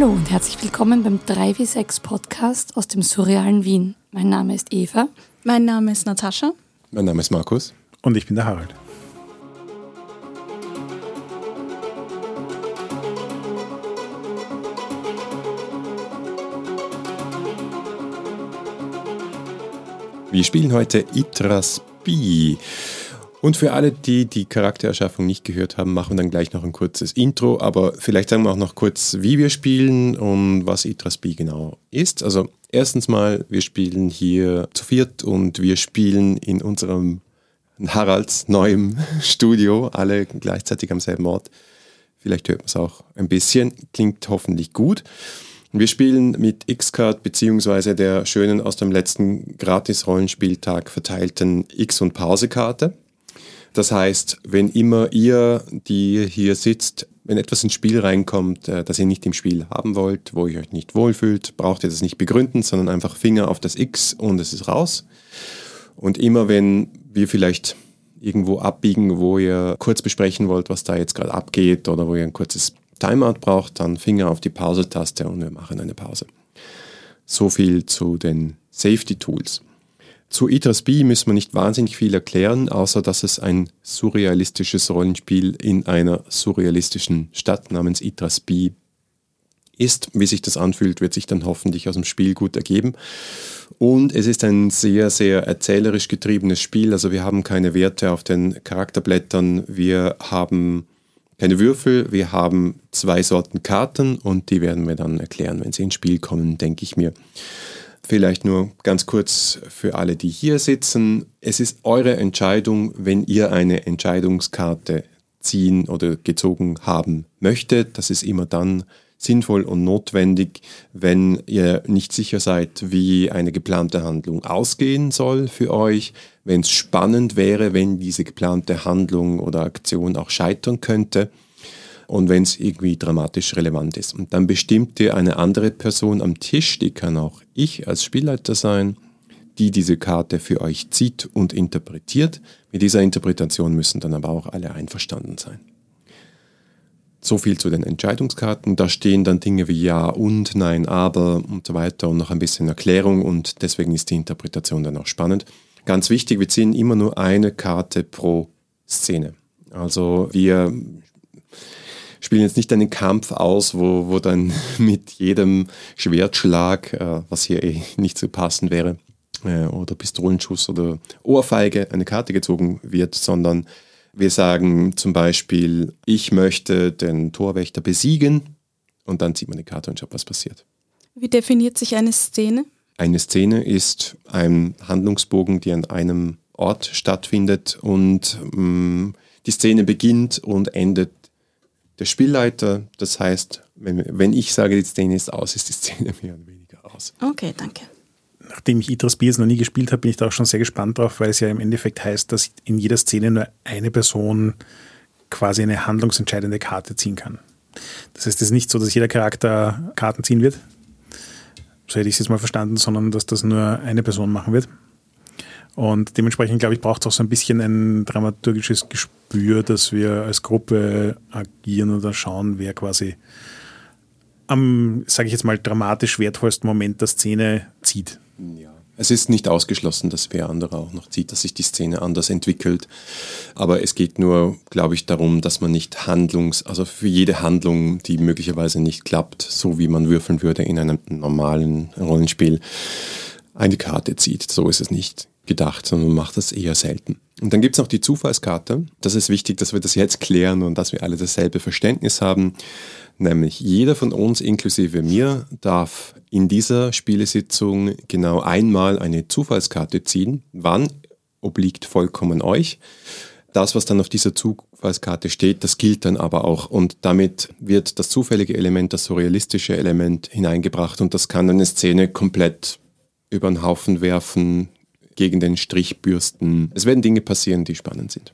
Hallo und herzlich willkommen beim 3W6 Podcast aus dem surrealen Wien. Mein Name ist Eva. Mein Name ist Natascha. Mein Name ist Markus. Und ich bin der Harald. Wir spielen heute Itras Bi. Und für alle, die die Charaktererschaffung nicht gehört haben, machen wir dann gleich noch ein kurzes Intro. Aber vielleicht sagen wir auch noch kurz, wie wir spielen und was Itras Bi genau ist. Also erstens mal, wir spielen hier zu viert und wir spielen in unserem Haralds neuem Studio, alle gleichzeitig am selben Ort. Vielleicht hört man es auch ein bisschen, klingt hoffentlich gut. Wir spielen mit X-Card beziehungsweise der schönen aus dem letzten Gratis-Rollenspieltag verteilten X- und Pause-Karte. Das heißt, wenn immer ihr, die hier sitzt, wenn etwas ins Spiel reinkommt, äh, das ihr nicht im Spiel haben wollt, wo ihr euch nicht wohlfühlt, braucht ihr das nicht begründen, sondern einfach Finger auf das X und es ist raus. Und immer wenn wir vielleicht irgendwo abbiegen, wo ihr kurz besprechen wollt, was da jetzt gerade abgeht oder wo ihr ein kurzes Timeout braucht, dann Finger auf die Pause-Taste und wir machen eine Pause. So viel zu den Safety Tools. Zu Idras B müssen wir nicht wahnsinnig viel erklären, außer dass es ein surrealistisches Rollenspiel in einer surrealistischen Stadt namens Idras B ist. Wie sich das anfühlt, wird sich dann hoffentlich aus dem Spiel gut ergeben. Und es ist ein sehr, sehr erzählerisch getriebenes Spiel. Also wir haben keine Werte auf den Charakterblättern. Wir haben keine Würfel. Wir haben zwei Sorten Karten und die werden wir dann erklären, wenn sie ins Spiel kommen, denke ich mir. Vielleicht nur ganz kurz für alle, die hier sitzen. Es ist eure Entscheidung, wenn ihr eine Entscheidungskarte ziehen oder gezogen haben möchtet. Das ist immer dann sinnvoll und notwendig, wenn ihr nicht sicher seid, wie eine geplante Handlung ausgehen soll für euch, wenn es spannend wäre, wenn diese geplante Handlung oder Aktion auch scheitern könnte und wenn es irgendwie dramatisch relevant ist. Und dann bestimmt ihr eine andere Person am Tisch, die kann auch ich als Spielleiter sein, die diese Karte für euch zieht und interpretiert. Mit dieser Interpretation müssen dann aber auch alle einverstanden sein. So viel zu den Entscheidungskarten. Da stehen dann Dinge wie Ja und Nein, aber und so weiter und noch ein bisschen Erklärung und deswegen ist die Interpretation dann auch spannend. Ganz wichtig, wir ziehen immer nur eine Karte pro Szene. Also wir spielen jetzt nicht einen Kampf aus, wo, wo dann mit jedem Schwertschlag, äh, was hier eh nicht zu passen wäre, äh, oder Pistolenschuss oder Ohrfeige eine Karte gezogen wird, sondern wir sagen zum Beispiel, ich möchte den Torwächter besiegen und dann zieht man die Karte und schaut, was passiert. Wie definiert sich eine Szene? Eine Szene ist ein Handlungsbogen, der an einem Ort stattfindet und mh, mm, die Szene beginnt und endet der Spielleiter. Das heißt, wenn, wenn ich sage, die Szene ist aus, ist die Szene mehr oder weniger aus. Okay, danke. Nachdem ich Idris Biers noch nie gespielt habe, bin ich da auch schon sehr gespannt drauf, weil es ja im Endeffekt heißt, dass in jeder Szene nur eine Person quasi eine handlungsentscheidende Karte ziehen kann. Das heißt, es ist nicht so, dass jeder Charakter Karten ziehen wird. So hätte ich es jetzt mal verstanden, sondern dass das nur eine Person machen wird. Und dementsprechend, glaube ich, braucht es auch so ein bisschen ein dramaturgisches Gespür, dass wir als Gruppe agieren oder schauen, wer quasi am, sage ich jetzt mal, dramatisch wertvollsten Moment der Szene zieht. Ja. Es ist nicht ausgeschlossen, dass wer andere auch noch zieht, dass sich die Szene anders entwickelt. Aber es geht nur, glaube ich, darum, dass man nicht Handlungs-, also für jede Handlung, die möglicherweise nicht klappt, so wie man würfeln würde in einem normalen Rollenspiel, eine Karte zieht. So ist es nicht gedacht, sondern man macht das eher selten. Und dann gibt es noch die Zufallskarte. Das ist wichtig, dass wir das jetzt klären und dass wir alle dasselbe Verständnis haben. Nämlich jeder von uns, inklusive mir, darf in dieser Spielesitzung genau einmal eine Zufallskarte ziehen. Wann obliegt vollkommen euch. Das, was dann auf dieser Zufallskarte steht, das gilt dann aber auch. Und damit wird das zufällige Element, das surrealistische Element hineingebracht. Und das kann eine Szene komplett über den Haufen werfen, gegen den Strich bürsten. Es werden Dinge passieren, die spannend sind.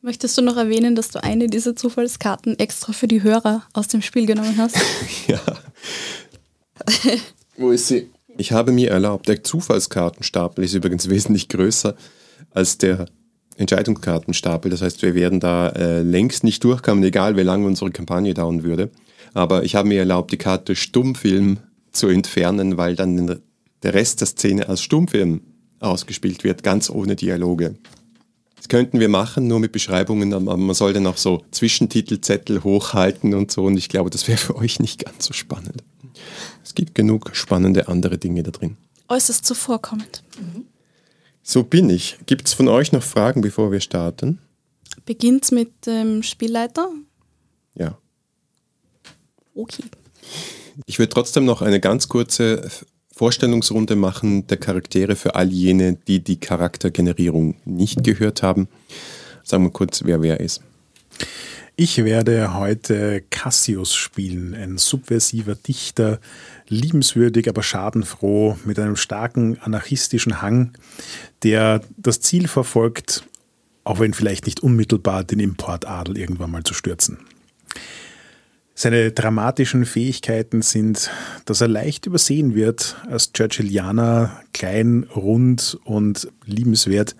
Möchtest du noch erwähnen, dass du eine dieser Zufallskarten extra für die Hörer aus dem Spiel genommen hast? ja. Wo ist sie? Ich habe mir erlaubt, der Zufallskartenstapel ist übrigens wesentlich größer als der Entscheidungskartenstapel. Das heißt, wir werden da äh, längst nicht durchkommen, egal wie lange unsere Kampagne dauern würde. Aber ich habe mir erlaubt, die Karte Stummfilm zu entfernen, weil dann der Rest der Szene als Stummfilm ausgespielt wird, ganz ohne Dialoge. Das könnten wir machen, nur mit Beschreibungen, aber man soll dann auch so Zwischentitelzettel hochhalten und so und ich glaube, das wäre für euch nicht ganz so spannend. Es gibt genug spannende andere Dinge da drin. Äußerst zuvorkommend. Mhm. So bin ich. Gibt es von euch noch Fragen, bevor wir starten? Beginnt mit dem Spielleiter? Ja. Okay. Ich würde trotzdem noch eine ganz kurze Vorstellungsrunde machen der Charaktere für all jene, die die Charaktergenerierung nicht gehört haben. Sagen wir kurz, wer wer ist. Ich werde heute Cassius spielen, ein subversiver Dichter, liebenswürdig, aber schadenfroh, mit einem starken anarchistischen Hang, der das Ziel verfolgt, auch wenn vielleicht nicht unmittelbar, den Importadel irgendwann mal zu stürzen. Seine dramatischen Fähigkeiten sind, dass er leicht übersehen wird. Als Churchillianer, klein, rund und liebenswert,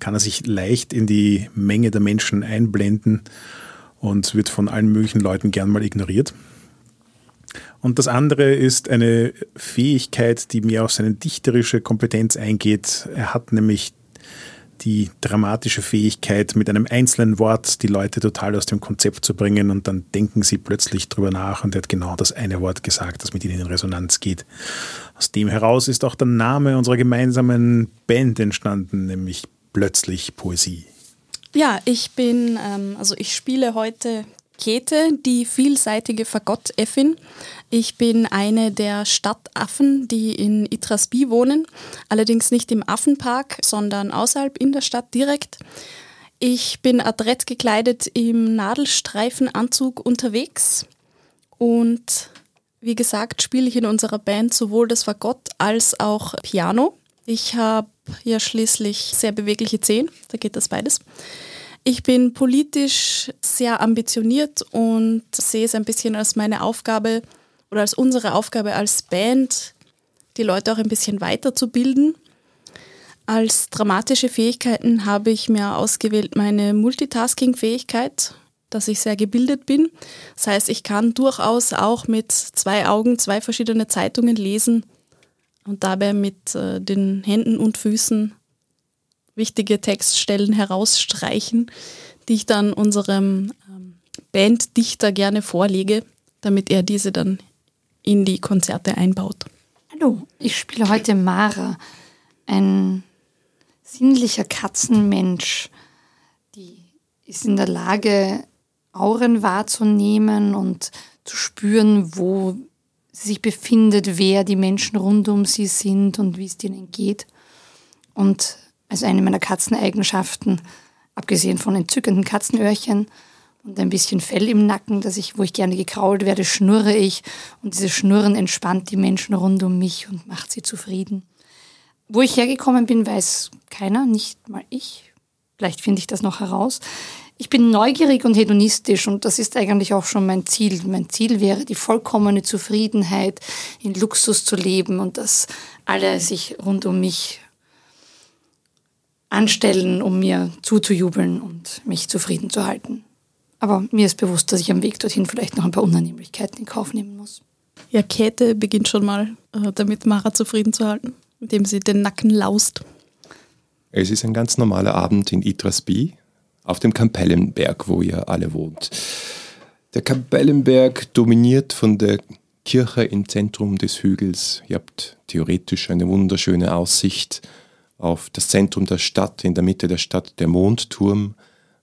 kann er sich leicht in die Menge der Menschen einblenden und wird von allen möglichen Leuten gern mal ignoriert. Und das andere ist eine Fähigkeit, die mehr auf seine dichterische Kompetenz eingeht. Er hat nämlich die dramatische Fähigkeit, mit einem einzelnen Wort die Leute total aus dem Konzept zu bringen und dann denken sie plötzlich drüber nach und er hat genau das eine Wort gesagt, das mit ihnen in Resonanz geht. Aus dem heraus ist auch der Name unserer gemeinsamen Band entstanden, nämlich plötzlich Poesie. Ja, ich bin, ähm, also ich spiele heute Käthe, die vielseitige Fagott-Effin. Ich bin eine der Stadtaffen, die in Itrasby wohnen, allerdings nicht im Affenpark, sondern außerhalb in der Stadt direkt. Ich bin adrett gekleidet im Nadelstreifenanzug unterwegs und wie gesagt spiele ich in unserer Band sowohl das Fagott als auch Piano. Ich habe ja schließlich sehr bewegliche Zehen, da geht das beides. Ich bin politisch sehr ambitioniert und sehe es ein bisschen als meine Aufgabe oder als unsere Aufgabe als Band, die Leute auch ein bisschen weiterzubilden. Als dramatische Fähigkeiten habe ich mir ausgewählt meine Multitasking-Fähigkeit, dass ich sehr gebildet bin. Das heißt, ich kann durchaus auch mit zwei Augen zwei verschiedene Zeitungen lesen und dabei mit äh, den Händen und Füßen wichtige Textstellen herausstreichen, die ich dann unserem ähm, Banddichter gerne vorlege, damit er diese dann in die Konzerte einbaut. Hallo, ich spiele heute Mara, ein sinnlicher Katzenmensch, die ist in der Lage, Auren wahrzunehmen und zu spüren, wo sie sich befindet, wer die Menschen rund um sie sind und wie es ihnen geht. Und also eine meiner Katzeneigenschaften, abgesehen von entzückenden Katzenöhrchen und ein bisschen Fell im Nacken, dass ich, wo ich gerne gekrault werde, schnurre ich und dieses Schnurren entspannt die Menschen rund um mich und macht sie zufrieden. Wo ich hergekommen bin, weiß keiner, nicht mal ich. Vielleicht finde ich das noch heraus. Ich bin neugierig und hedonistisch und das ist eigentlich auch schon mein Ziel. Mein Ziel wäre die vollkommene Zufriedenheit, in Luxus zu leben und dass alle sich rund um mich anstellen, um mir zuzujubeln und mich zufrieden zu halten. Aber mir ist bewusst, dass ich am Weg dorthin vielleicht noch ein paar Unannehmlichkeiten in Kauf nehmen muss. Ja, Käthe beginnt schon mal äh, damit, Mara zufrieden zu halten, indem sie den Nacken laust. Es ist ein ganz normaler Abend in Itrasby auf dem Kampellenberg, wo ihr alle wohnt. Der Kampellenberg dominiert von der Kirche im Zentrum des Hügels. Ihr habt theoretisch eine wunderschöne Aussicht auf das Zentrum der Stadt, in der Mitte der Stadt der Mondturm,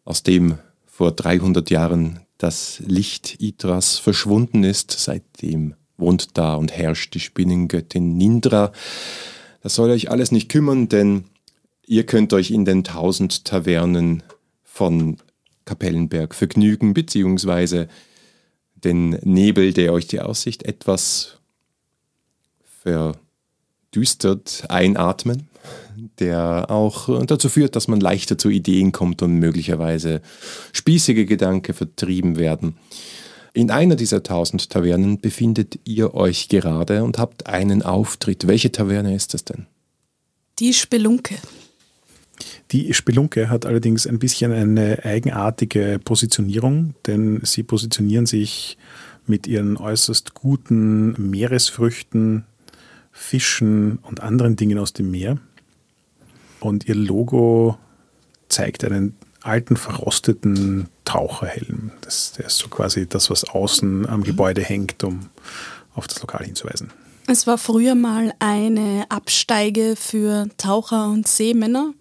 aus dem vor 300 Jahren das Licht Idras verschwunden ist. Seitdem wohnt da und herrscht die Spinnengöttin Nindra. Das soll euch alles nicht kümmern, denn ihr könnt euch in den tausend Tavernen von Kapellenberg vergnügen, beziehungsweise den Nebel, der euch die Aussicht etwas verdüstert, einatmen der auch dazu führt, dass man leichter zu Ideen kommt und möglicherweise spießige Gedanken vertrieben werden. In einer dieser tausend Tavernen befindet ihr euch gerade und habt einen Auftritt. Welche Taverne ist das denn? Die Spelunke. Die Spelunke hat allerdings ein bisschen eine eigenartige Positionierung, denn sie positionieren sich mit ihren äußerst guten Meeresfrüchten, Fischen und anderen Dingen aus dem Meer. Und ihr Logo zeigt einen alten, verrosteten Taucherhelm. Das, der ist so quasi das, was außen am Gebäude hängt, um auf das Lokal hinzuweisen. Es war früher mal eine Absteige für Taucher und Seemänner,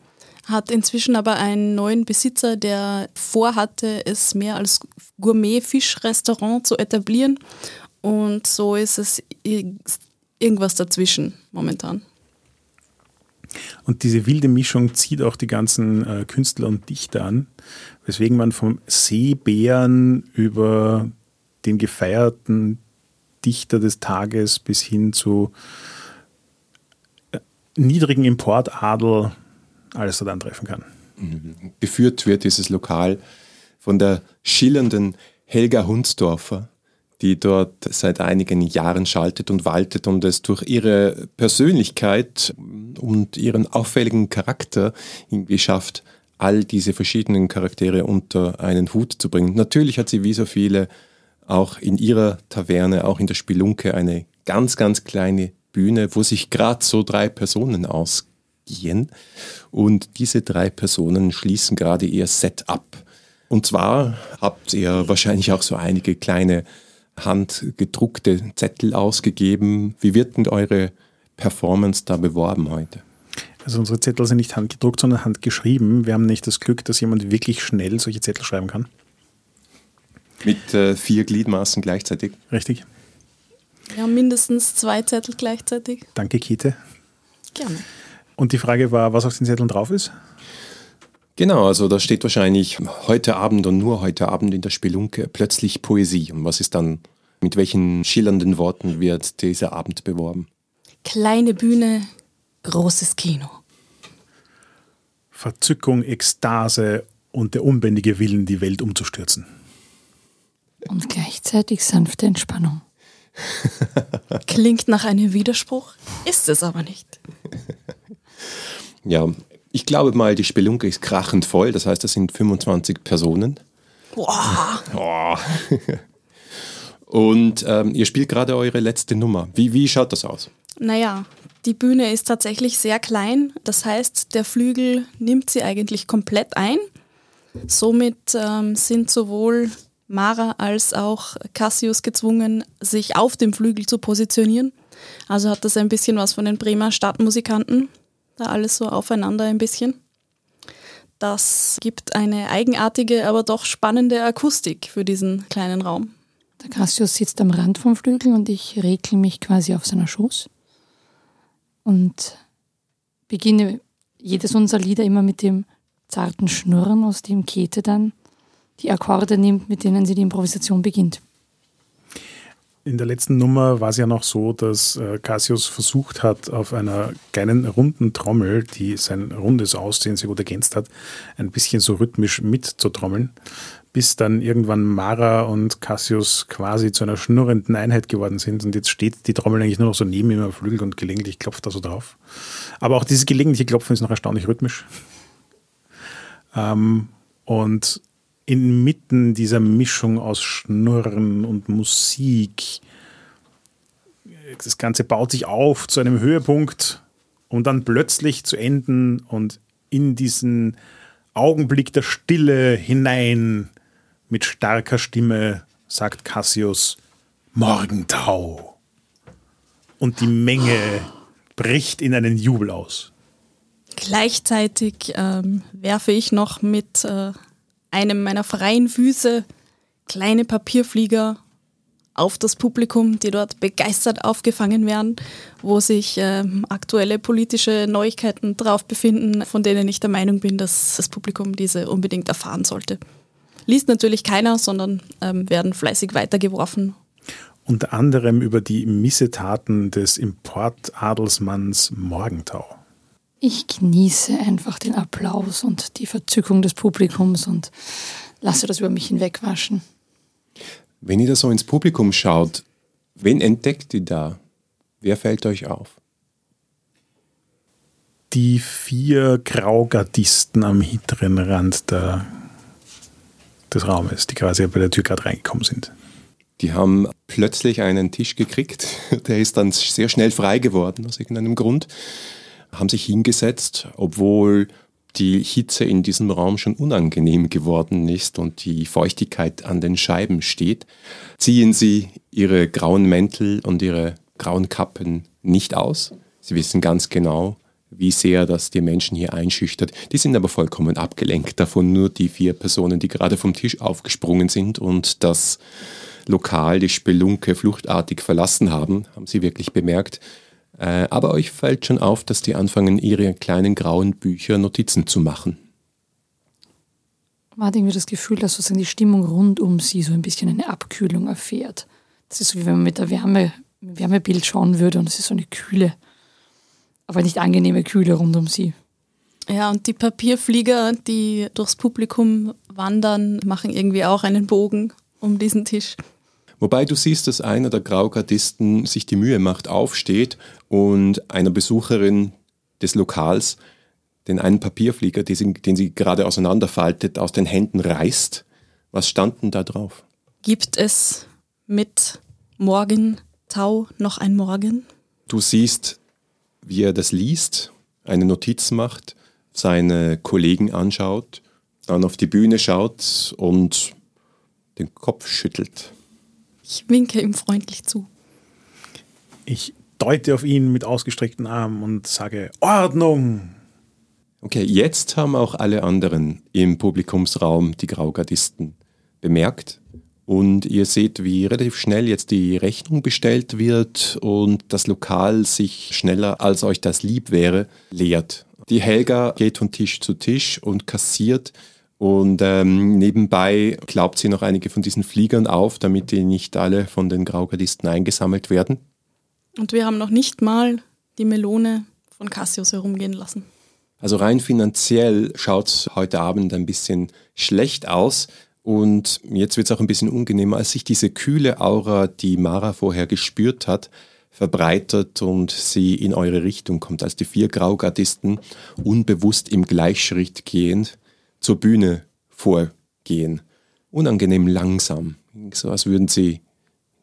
hat inzwischen aber einen neuen Besitzer, der vorhatte, es mehr als Gourmet-Fischrestaurant zu etablieren. Und so ist es irgendwas dazwischen momentan. Und diese wilde Mischung zieht auch die ganzen äh, Künstler und Dichter an, weswegen man vom Seebären über den gefeierten Dichter des Tages bis hin zu äh, niedrigen Importadel alles dort antreffen kann. Mhm. Geführt wird dieses Lokal von der schillernden Helga Hunsdorfer, die dort seit einigen Jahren schaltet und waltet und es durch ihre Persönlichkeit und ihren auffälligen Charakter irgendwie schafft, all diese verschiedenen Charaktere unter einen Hut zu bringen. Natürlich hat sie wie so viele auch in ihrer Taverne, auch in der Spelunke eine ganz, ganz kleine Bühne, wo sich gerade so drei Personen ausgehen. Und diese drei Personen schließen gerade ihr Set ab. Und zwar habt ihr wahrscheinlich auch so einige kleine handgedruckte Zettel ausgegeben. Wie wird denn eure Performance da beworben heute? Also unsere Zettel sind nicht handgedruckt, sondern handgeschrieben. Wir haben nicht das Glück, dass jemand wirklich schnell solche Zettel schreiben kann. Mit äh, vier Gliedmaßen gleichzeitig? Richtig. Ja, mindestens zwei Zettel gleichzeitig. Danke, Kite. Gerne. Und die Frage war, was auf den Zetteln drauf ist? Genau, also da steht wahrscheinlich heute Abend und nur heute Abend in der Spelunke plötzlich Poesie. Und was ist dann, mit welchen schillernden Worten wird dieser Abend beworben? Kleine Bühne, großes Kino. Verzückung, Ekstase und der unbändige Willen, die Welt umzustürzen. Und gleichzeitig sanfte Entspannung. Klingt nach einem Widerspruch, ist es aber nicht. Ja, ich glaube mal, die Spelunke ist krachend voll, das heißt, das sind 25 Personen. Boah. Oh. Und ähm, ihr spielt gerade eure letzte Nummer. Wie, wie schaut das aus? Naja, die Bühne ist tatsächlich sehr klein. Das heißt, der Flügel nimmt sie eigentlich komplett ein. Somit ähm, sind sowohl Mara als auch Cassius gezwungen, sich auf dem Flügel zu positionieren. Also hat das ein bisschen was von den Bremer Stadtmusikanten da alles so aufeinander ein bisschen. Das gibt eine eigenartige, aber doch spannende Akustik für diesen kleinen Raum. Der Cassius sitzt am Rand vom Flügel und ich regle mich quasi auf seiner Schoß und beginne jedes unserer Lieder immer mit dem zarten Schnurren, aus dem Käthe dann die Akkorde nimmt, mit denen sie die Improvisation beginnt. In der letzten Nummer war es ja noch so, dass äh, Cassius versucht hat, auf einer kleinen runden Trommel, die sein rundes Aussehen sehr gut ergänzt hat, ein bisschen so rhythmisch mitzutrommeln, bis dann irgendwann Mara und Cassius quasi zu einer schnurrenden Einheit geworden sind. Und jetzt steht die Trommel eigentlich nur noch so neben ihm am Flügel und gelegentlich klopft er so drauf. Aber auch dieses gelegentliche Klopfen ist noch erstaunlich rhythmisch. Ähm, und inmitten dieser Mischung aus Schnurren und Musik. Das Ganze baut sich auf zu einem Höhepunkt, um dann plötzlich zu enden und in diesen Augenblick der Stille hinein mit starker Stimme sagt Cassius Morgentau. Und die Menge bricht in einen Jubel aus. Gleichzeitig ähm, werfe ich noch mit äh, einem meiner freien Füße kleine Papierflieger auf das Publikum, die dort begeistert aufgefangen werden, wo sich äh, aktuelle politische Neuigkeiten drauf befinden, von denen ich der Meinung bin, dass das Publikum diese unbedingt erfahren sollte. Liest natürlich keiner, sondern ähm, werden fleißig weitergeworfen. Unter anderem über die Missetaten des Importadelsmanns Morgentau. Ich genieße einfach den Applaus und die Verzückung des Publikums und lasse das über mich hinwegwaschen. Wenn ihr da so ins Publikum schaut, wen entdeckt ihr da? Wer fällt euch auf? Die vier Graugardisten am hinteren Rand der, des Raumes, die quasi bei der Tür gerade reingekommen sind. Die haben plötzlich einen Tisch gekriegt, der ist dann sehr schnell frei geworden aus irgendeinem Grund, haben sich hingesetzt, obwohl die Hitze in diesem Raum schon unangenehm geworden ist und die Feuchtigkeit an den Scheiben steht, ziehen sie ihre grauen Mäntel und ihre grauen Kappen nicht aus. Sie wissen ganz genau, wie sehr das die Menschen hier einschüchtert. Die sind aber vollkommen abgelenkt davon, nur die vier Personen, die gerade vom Tisch aufgesprungen sind und das Lokal, die Spelunke fluchtartig verlassen haben, haben sie wirklich bemerkt. Äh, aber euch fällt schon auf, dass die anfangen, ihre kleinen grauen Bücher Notizen zu machen. Man hat irgendwie das Gefühl, dass sozusagen die Stimmung rund um sie so ein bisschen eine Abkühlung erfährt. Das ist so, wie wenn man mit der Wärme, Wärmebild schauen würde und es ist so eine kühle, aber nicht angenehme Kühle rund um sie. Ja, und die Papierflieger, die durchs Publikum wandern, machen irgendwie auch einen Bogen um diesen Tisch. Wobei du siehst, dass einer der Graugardisten sich die Mühe macht, aufsteht und einer Besucherin des Lokals den einen Papierflieger, den sie, den sie gerade auseinanderfaltet, aus den Händen reißt. Was stand denn da drauf? Gibt es mit Morgentau noch ein Morgen? Du siehst, wie er das liest, eine Notiz macht, seine Kollegen anschaut, dann auf die Bühne schaut und den Kopf schüttelt. Ich winke ihm freundlich zu. Ich deute auf ihn mit ausgestreckten Armen und sage Ordnung. Okay, jetzt haben auch alle anderen im Publikumsraum die Graugardisten bemerkt. Und ihr seht, wie relativ schnell jetzt die Rechnung bestellt wird und das Lokal sich schneller, als euch das lieb wäre, leert. Die Helga geht von Tisch zu Tisch und kassiert und ähm, nebenbei klaubt sie noch einige von diesen Fliegern auf, damit die nicht alle von den Graugardisten eingesammelt werden. Und wir haben noch nicht mal die Melone von Cassius herumgehen lassen. Also rein finanziell schaut es heute Abend ein bisschen schlecht aus. Und jetzt wird es auch ein bisschen unangenehmer, als sich diese kühle Aura, die Mara vorher gespürt hat, verbreitert und sie in eure Richtung kommt, als die vier Graugardisten unbewusst im Gleichschritt gehend zur Bühne vorgehen. Unangenehm langsam, so als würden sie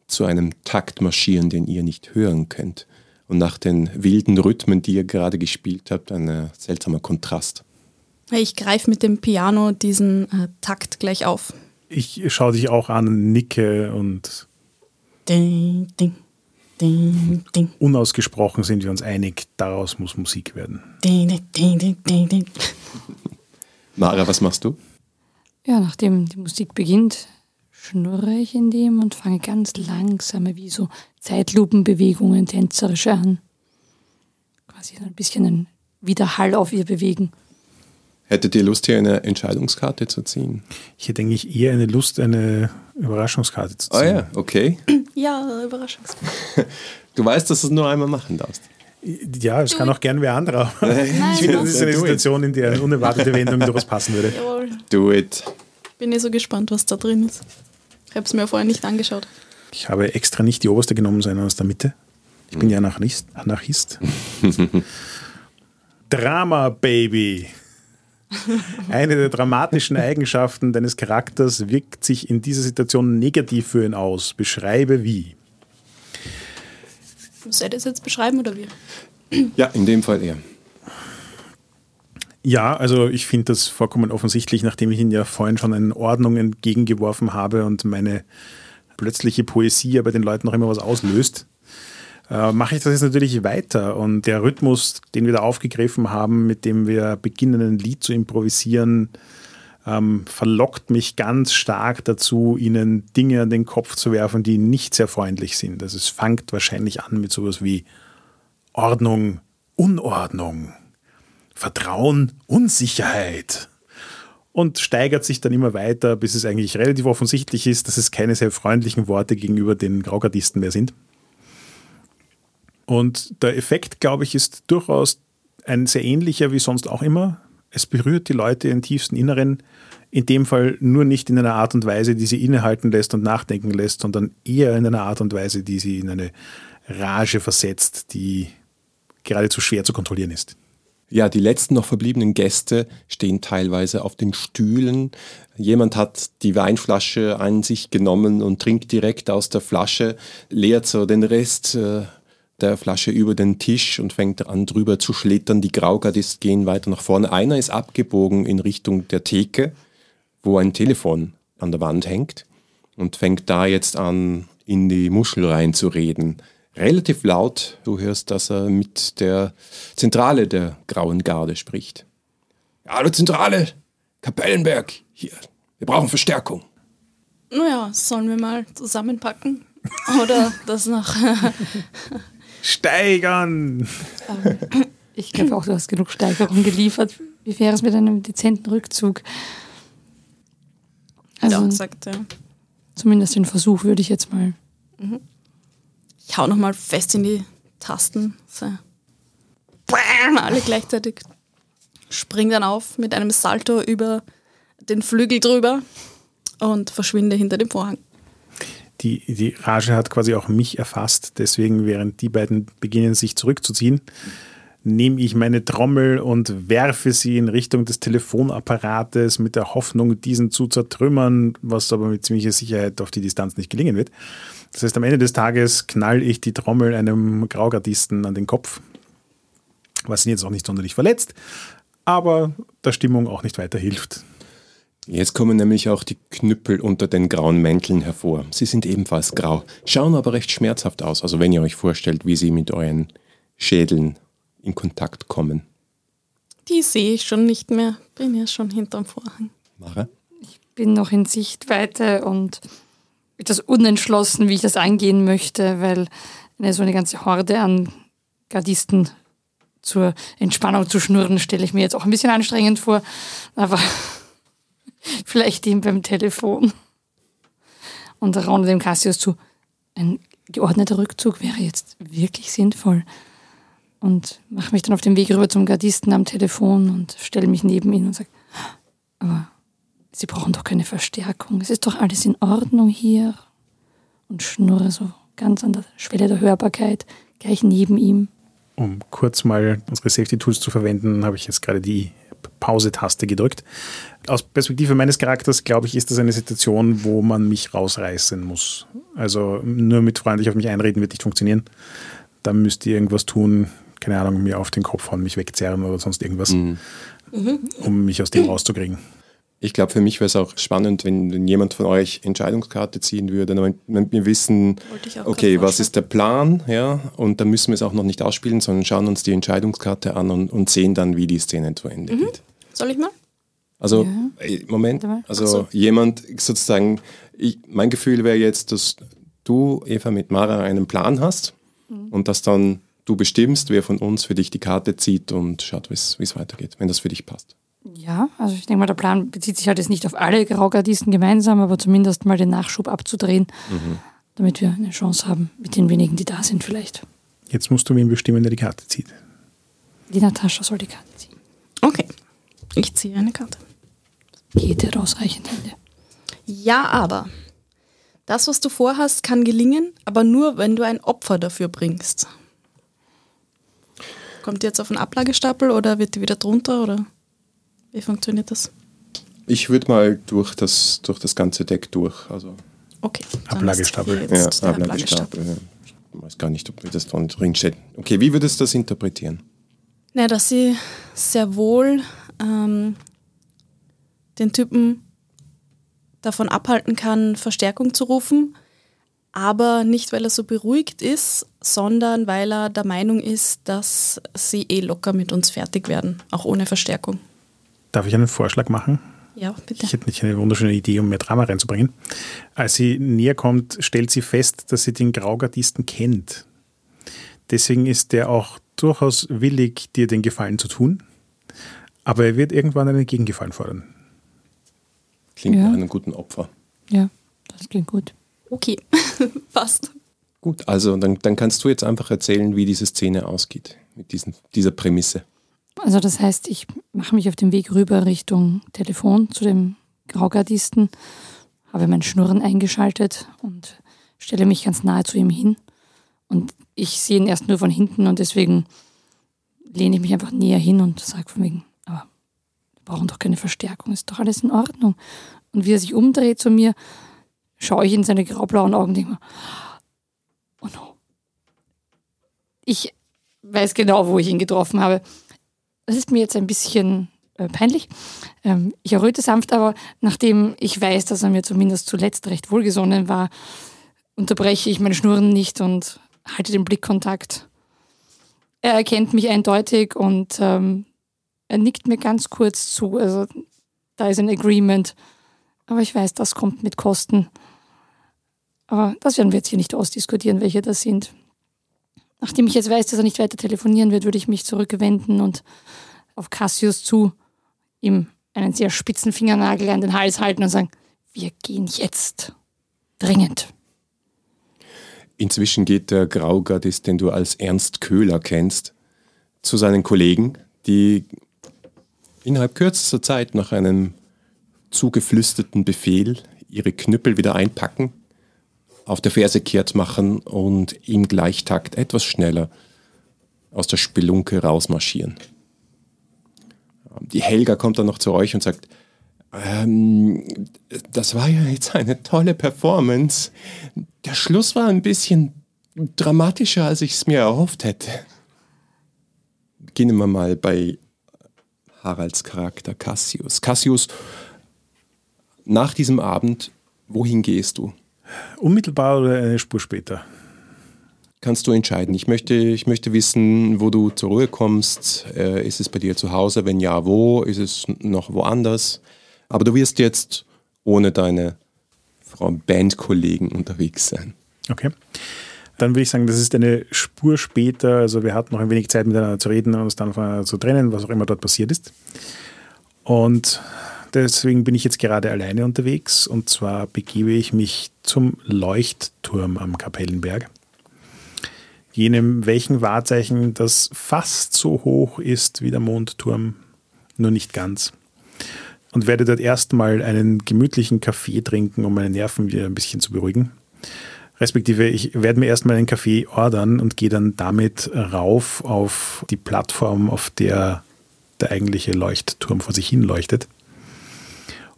zu einem Takt marschieren, den ihr nicht hören könnt. Und nach den wilden Rhythmen, die ihr gerade gespielt habt, ein äh, seltsamer Kontrast. Ich greife mit dem Piano diesen äh, Takt gleich auf. Ich schaue dich auch an, nicke und ding, ding, ding, ding. unausgesprochen sind wir uns einig, daraus muss Musik werden. Ding, ding, ding, ding, ding. Mara, was machst du? Ja, nachdem die Musik beginnt, schnurre ich in dem und fange ganz langsame, wie so Zeitlupenbewegungen tänzerisch an. Quasi so ein bisschen einen Widerhall auf ihr bewegen. Hättet ihr Lust, hier eine Entscheidungskarte zu ziehen? Ich hätte eigentlich eher eine Lust, eine Überraschungskarte zu ziehen. Ah ja, okay. Ja, Überraschungskarte. Du weißt, dass du es nur einmal machen darfst. Ja, es kann auch gern wer anderer. Ich finde, das ist eine. Situation, in der eine unerwartete Wendung durchaus passen würde. Jawohl. Do it. Bin eh so gespannt, was da drin ist. Ich habe es mir vorher nicht angeschaut. Ich habe extra nicht die oberste genommen, sondern aus der Mitte. Ich bin ja Anarchist. Anarchist. Drama, Baby. Eine der dramatischen Eigenschaften deines Charakters wirkt sich in dieser Situation negativ für ihn aus. Beschreibe wie. Muss er das jetzt beschreiben oder wie? Ja, in dem Fall eher. Ja, also ich finde das vollkommen offensichtlich, nachdem ich Ihnen ja vorhin schon eine Ordnung entgegengeworfen habe und meine plötzliche Poesie ja bei den Leuten noch immer was auslöst, äh, mache ich das jetzt natürlich weiter. Und der Rhythmus, den wir da aufgegriffen haben, mit dem wir beginnen, ein Lied zu improvisieren, ähm, verlockt mich ganz stark dazu, Ihnen Dinge an den Kopf zu werfen, die nicht sehr freundlich sind. Also es fängt wahrscheinlich an mit sowas wie Ordnung, Unordnung. Vertrauen, Unsicherheit. Und steigert sich dann immer weiter, bis es eigentlich relativ offensichtlich ist, dass es keine sehr freundlichen Worte gegenüber den Graugardisten mehr sind. Und der Effekt, glaube ich, ist durchaus ein sehr ähnlicher wie sonst auch immer. Es berührt die Leute im tiefsten Inneren, in dem Fall nur nicht in einer Art und Weise, die sie innehalten lässt und nachdenken lässt, sondern eher in einer Art und Weise, die sie in eine Rage versetzt, die geradezu schwer zu kontrollieren ist. Ja, die letzten noch verbliebenen Gäste stehen teilweise auf den Stühlen. Jemand hat die Weinflasche an sich genommen und trinkt direkt aus der Flasche, leert so den Rest äh, der Flasche über den Tisch und fängt an drüber zu schlittern. Die Graugardisten gehen weiter nach vorne. Einer ist abgebogen in Richtung der Theke, wo ein Telefon an der Wand hängt und fängt da jetzt an, in die Muschel reinzureden relativ laut. Du hörst, dass er mit der Zentrale der Grauen Garde spricht. Hallo Zentrale, Kapellenberg, hier, wir brauchen Verstärkung. Naja, sollen wir mal zusammenpacken? Oder das noch? Steigern! Ich glaube auch, du hast genug Steigerung geliefert. Wie wäre es mit einem dezenten Rückzug? Also, ja, gesagt, ja. zumindest den Versuch würde ich jetzt mal. Ich hau nochmal fest in die Tasten. So. Bam, alle gleichzeitig. Spring dann auf mit einem Salto über den Flügel drüber und verschwinde hinter dem Vorhang. Die, die Rage hat quasi auch mich erfasst, deswegen während die beiden beginnen sich zurückzuziehen, nehme ich meine Trommel und werfe sie in Richtung des Telefonapparates mit der Hoffnung, diesen zu zertrümmern, was aber mit ziemlicher Sicherheit auf die Distanz nicht gelingen wird. Das heißt, am Ende des Tages knall ich die Trommel einem Graugardisten an den Kopf, was ihn jetzt auch nicht sonderlich verletzt, aber der Stimmung auch nicht weiter hilft. Jetzt kommen nämlich auch die Knüppel unter den grauen Mänteln hervor. Sie sind ebenfalls grau, schauen aber recht schmerzhaft aus. Also wenn ihr euch vorstellt, wie sie mit euren Schädeln in Kontakt kommen. Die sehe ich schon nicht mehr. Bin ja schon hinterm Vorhang. Mara? Bin noch in Sichtweite und etwas unentschlossen, wie ich das angehen möchte, weil eine, so eine ganze Horde an Gardisten zur Entspannung zu schnurren, stelle ich mir jetzt auch ein bisschen anstrengend vor. Aber vielleicht ihm beim Telefon. Und raune dem Cassius zu. Ein geordneter Rückzug wäre jetzt wirklich sinnvoll. Und mache mich dann auf den Weg rüber zum Gardisten am Telefon und stelle mich neben ihn und sage, aber Sie brauchen doch keine Verstärkung. Es ist doch alles in Ordnung hier. Und schnurre so ganz an der Schwelle der Hörbarkeit, gleich neben ihm. Um kurz mal unsere Safety Tools zu verwenden, habe ich jetzt gerade die Pause-Taste gedrückt. Aus Perspektive meines Charakters, glaube ich, ist das eine Situation, wo man mich rausreißen muss. Also nur mit freundlich auf mich einreden wird nicht funktionieren. Da müsst ihr irgendwas tun, keine Ahnung, mir auf den Kopf hauen, mich wegzerren oder sonst irgendwas, um mich aus dem rauszukriegen. Ich glaube, für mich wäre es auch spannend, wenn, wenn jemand von euch Entscheidungskarte ziehen würde, damit wir wissen, okay, was ist der Plan, ja, und dann müssen wir es auch noch nicht ausspielen, sondern schauen uns die Entscheidungskarte an und, und sehen dann, wie die Szene zu Ende geht. Soll ich mal? Also, äh, Moment, also so. jemand sozusagen, ich, mein Gefühl wäre jetzt, dass du, Eva, mit Mara einen Plan hast und dass dann du bestimmst, wer von uns für dich die Karte zieht und schaut, wie es weitergeht, wenn das für dich passt. Ja, also ich denke mal, der Plan bezieht sich halt jetzt nicht auf alle Graugardisten gemeinsam, aber zumindest mal den Nachschub abzudrehen, damit wir eine Chance haben mit den wenigen, die da sind vielleicht. Jetzt musst du wen bestimmen, der die Karte zieht. Die Natascha soll die Karte ziehen. Okay. Ich ziehe eine Karte. Geht hat ausreichend Hände. Ja, aber das, was du vorhast, kann gelingen, aber nur, wenn du ein Opfer dafür bringst. Kommt die jetzt auf den Ablagestapel oder wird die wieder drunter oder wie funktioniert das? Ich würde mal durch das, durch das ganze Deck durch. Also, Okay. Ablagestapel. ja, Ablagestapel. ja. Ich weiß gar nicht, ob das da drin steht. Okay, wie würdest du das interpretieren? Na, dass sie sehr wohl ähm, den Typen davon abhalten kann, Verstärkung zu rufen, aber nicht, weil er so beruhigt ist, sondern weil er der Meinung ist, dass sie eh locker mit uns fertig werden, auch ohne Verstärkung. Darf ich einen Vorschlag machen? Ja, bitte. Ich hätte nicht eine wunderschöne Idee, um mehr Drama reinzubringen. Als sie näher kommt, stellt sie fest, dass sie den Graugardisten kennt. Deswegen ist der auch durchaus willig, dir den Gefallen zu tun. Aber er wird irgendwann einen Gegengefallen fordern. Klingt Ja. nach einem guten Opfer. Ja, das klingt gut. Okay, passt. Gut, also dann, dann kannst du jetzt einfach erzählen, wie diese Szene ausgeht, mit diesen, dieser Prämisse. Also das heißt, ich mache mich auf den Weg rüber Richtung Telefon zu dem Graugardisten, habe mein Schnurren eingeschaltet und stelle mich ganz nahe zu ihm hin. Und ich sehe ihn erst nur von hinten und deswegen lehne ich mich einfach näher hin und sage von wegen, brauchen doch keine Verstärkung, ist doch alles in Ordnung. Und wie er sich umdreht zu mir, schaue ich in seine graublauen Augen und denke mir, oh no. Ich weiß genau, wo ich ihn getroffen habe. Das ist mir jetzt ein bisschen äh, peinlich. Ähm, ich erröte sanft, aber nachdem ich weiß, dass er mir zumindest zuletzt recht wohlgesonnen war, unterbreche ich mein Schnurren nicht und halte den Blickkontakt. Er erkennt mich eindeutig und ähm, er nickt mir ganz kurz zu. Also da ist ein Agreement. Aber ich weiß, das kommt mit Kosten. Aber das werden wir jetzt hier nicht ausdiskutieren, welche das sind. Nachdem ich jetzt weiß, dass er nicht weiter telefonieren wird, würde ich mich zurückwenden und auf Cassius zu ihm einen sehr spitzen Fingernagel an den Hals halten und sagen, wir gehen jetzt. Dringend. Inzwischen geht der Graugardist, den du als Ernst Köhler kennst, zu seinen Kollegen, die innerhalb kürzester Zeit nach einem zugeflüsterten Befehl ihre Knüppel wieder einpacken, auf der Ferse kehrt machen und im Gleichtakt etwas schneller aus der Spelunke rausmarschieren. Die Helga kommt dann noch zu euch und sagt, ähm, das war ja jetzt eine tolle Performance. Der Schluss war ein bisschen dramatischer, als ich es mir erhofft hätte. Beginnen wir mal bei Haralds Charakter Cassius. Cassius, nach diesem Abend, wohin gehst du? Unmittelbar oder eine Spur später? Kannst du entscheiden. Ich möchte, ich möchte wissen, wo du zur Ruhe kommst. Äh, ist es bei dir zu Hause? Wenn ja, wo? Ist es noch woanders? Aber du wirst jetzt ohne deine Frau Bandkollegen unterwegs sein. Okay. Dann würde ich sagen, das ist eine Spur später. Also wir hatten noch ein wenig Zeit miteinander zu reden und uns dann zu trennen, was auch immer dort passiert ist. Und deswegen bin ich jetzt gerade alleine unterwegs. Und zwar begebe ich mich zum Leuchtturm am Kapellenberg jenem welchen Wahrzeichen, das fast so hoch ist wie der Mondturm, nur nicht ganz. Und werde dort erstmal einen gemütlichen Kaffee trinken, um meine Nerven wieder ein bisschen zu beruhigen. Respektive, ich werde mir erstmal einen Kaffee ordern und gehe dann damit rauf auf die Plattform, auf der der eigentliche Leuchtturm vor sich hin leuchtet,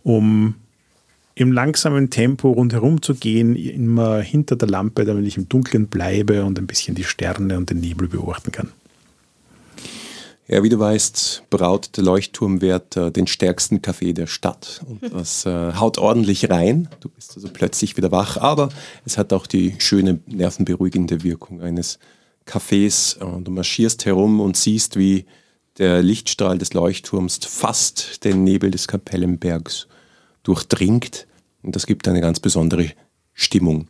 um im langsamen Tempo rundherum zu gehen, immer hinter der Lampe, damit ich im Dunkeln bleibe und ein bisschen die Sterne und den Nebel beobachten kann. Ja, wie du weißt, braut der Leuchtturmwärter den stärksten Kaffee der Stadt. Und das äh, haut ordentlich rein. Du bist also plötzlich wieder wach. Aber es hat auch die schöne, nervenberuhigende Wirkung eines Kaffees. Du marschierst herum und siehst, wie der Lichtstrahl des Leuchtturms fast den Nebel des Kapellenbergs durchdringt und das gibt eine ganz besondere Stimmung.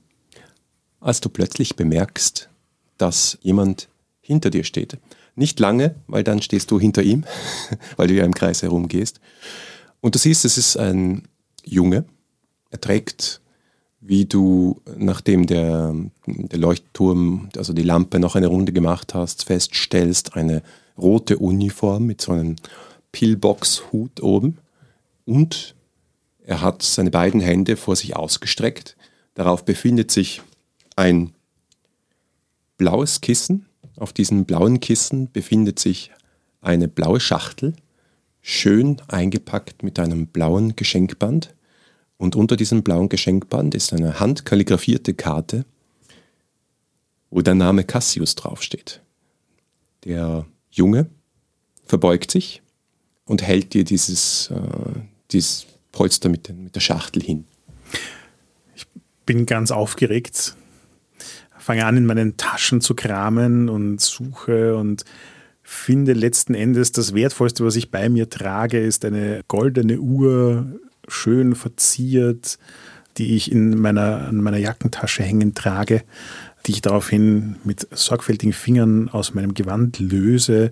Als du plötzlich bemerkst, dass jemand hinter dir steht. Nicht lange, weil dann stehst du hinter ihm, weil du ja im Kreis herumgehst. Und du siehst, es ist ein Junge. Er trägt, wie du, nachdem der, der Leuchtturm, also die Lampe noch eine Runde gemacht hast, feststellst, eine rote Uniform mit so einem Pillbox-Hut oben und er hat seine beiden Hände vor sich ausgestreckt. Darauf befindet sich ein blaues Kissen. Auf diesem blauen Kissen befindet sich eine blaue Schachtel, schön eingepackt mit einem blauen Geschenkband. Und unter diesem blauen Geschenkband ist eine handkalligrafierte Karte, wo der Name Cassius draufsteht. Der Junge verbeugt sich und hält dir dieses, äh, dieses Polster mit, den, mit der Schachtel hin. Ich bin ganz aufgeregt, fange an, in meinen Taschen zu kramen und suche und finde letzten Endes das Wertvollste, was ich bei mir trage, ist eine goldene Uhr, schön verziert, die ich in meiner, an meiner Jackentasche hängen trage, die ich daraufhin mit sorgfältigen Fingern aus meinem Gewand löse,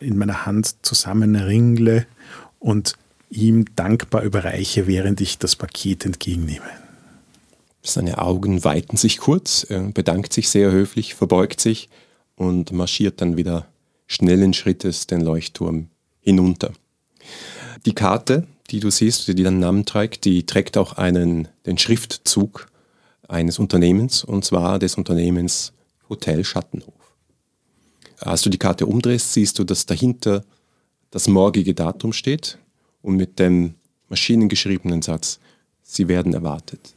in meiner Hand zusammenringle und ihm dankbar überreiche, während ich das Paket entgegennehme. Seine Augen weiten sich kurz, bedankt sich sehr höflich, verbeugt sich und marschiert dann wieder schnellen Schrittes den Leuchtturm hinunter. Die Karte, die du siehst, die deinen Namen trägt, die trägt auch einen, den Schriftzug eines Unternehmens, und zwar des Unternehmens Hotel Schattenhof. Als du die Karte umdrehst, siehst du, dass dahinter das morgige Datum steht und mit dem maschinengeschriebenen Satz, sie werden erwartet.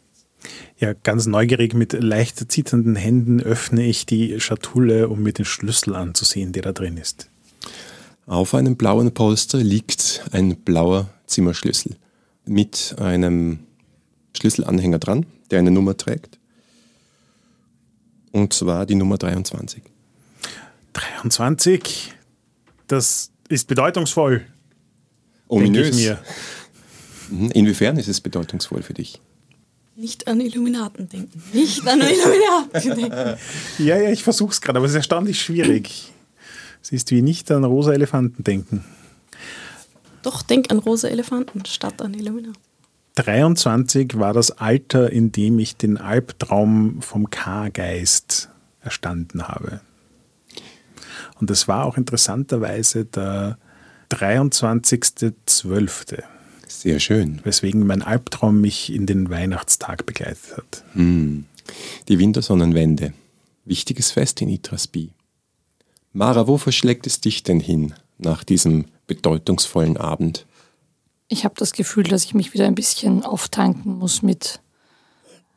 Ja, ganz neugierig mit leicht zitternden Händen öffne ich die Schatulle, um mir den Schlüssel anzusehen, der da drin ist. Auf einem blauen Polster liegt ein blauer Zimmerschlüssel mit einem Schlüsselanhänger dran, der eine Nummer trägt. Und zwar die Nummer 23. 23, das ist bedeutungsvoll. Ominös. Denke ich mir. Mhm. Inwiefern ist es bedeutungsvoll für dich? Nicht an Illuminaten denken. Nicht an Illuminaten denken. Ja, ja, ich versuche es gerade, aber es ist erstaunlich schwierig. Es ist wie nicht an rosa Elefanten denken. Doch, denk an rosa Elefanten statt an Illuminaten. 23 war das Alter, in dem ich den Albtraum vom K-Geist erstanden habe. Und es war auch interessanterweise der 23.12., Sehr schön. weswegen mein Albtraum mich in den Weihnachtstag begleitet hat. Die Wintersonnenwende. Wichtiges Fest in Itrasby. Mara, wo verschlägt es dich denn hin nach diesem bedeutungsvollen Abend? Ich habe das Gefühl, dass ich mich wieder ein bisschen auftanken muss mit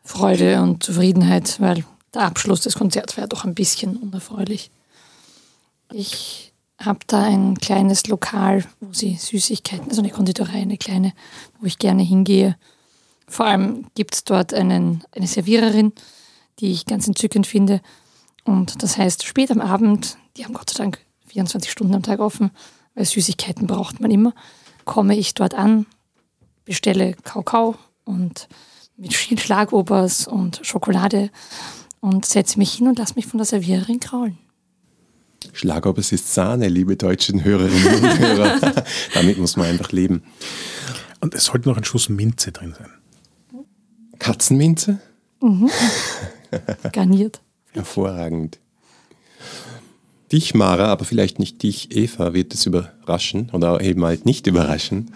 Freude und Zufriedenheit, weil der Abschluss des Konzerts war ja doch ein bisschen unerfreulich. Ich habe da ein kleines Lokal, wo sie Süßigkeiten, also eine Konditorei, eine kleine, wo ich gerne hingehe. Vor allem gibt es dort einen, eine Serviererin, die ich ganz entzückend finde. Und das heißt, spät am Abend, die haben Gott sei Dank 24 Stunden am Tag offen, weil Süßigkeiten braucht man immer, komme ich dort an, bestelle Kakao und mit viel Schlagobers und Schokolade und setze mich hin und lasse mich von der Serviererin kraulen. Schlagobers ist Sahne, liebe deutschen Hörerinnen und Hörer. Damit muss man einfach leben. Und es sollte noch ein Schuss Minze drin sein. Katzenminze? Garniert. Hervorragend. Dich, Mara, aber vielleicht nicht dich, Eva, wird es überraschen oder eben halt nicht überraschen,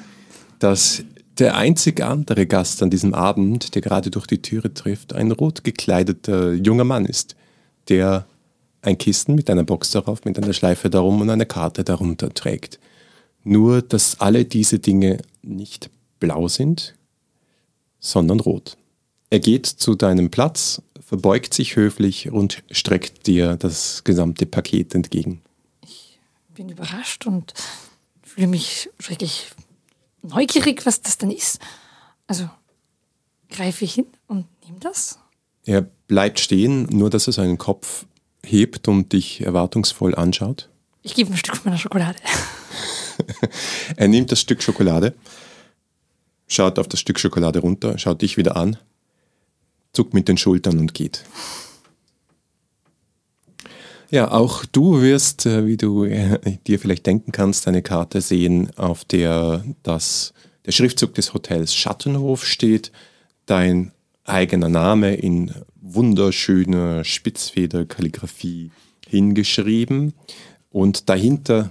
dass der einzig andere Gast an diesem Abend, der gerade durch die Türe trifft, ein rot gekleideter junger Mann ist, der ein Kissen mit einer Box darauf, mit einer Schleife darum und eine Karte darunter trägt. Nur, dass alle diese Dinge nicht blau sind, sondern rot. Er geht zu deinem Platz, verbeugt sich höflich und streckt dir das gesamte Paket entgegen. Bin überrascht und fühle mich schrecklich neugierig, was das dann ist. Also greife ich hin und nehme das. Er bleibt stehen, nur dass er seinen Kopf hebt und dich erwartungsvoll anschaut. Ich gebe ein Stück von meiner Schokolade. Er nimmt das Stück Schokolade, schaut auf das Stück Schokolade runter, schaut dich wieder an, zuckt mit den Schultern und geht. Ja, auch du wirst, äh, wie du äh, dir vielleicht denken kannst, eine Karte sehen, auf der das, der Schriftzug des Hotels Schattenhof steht, dein eigener Name in wunderschöner Spitzfederkalligraphie hingeschrieben und dahinter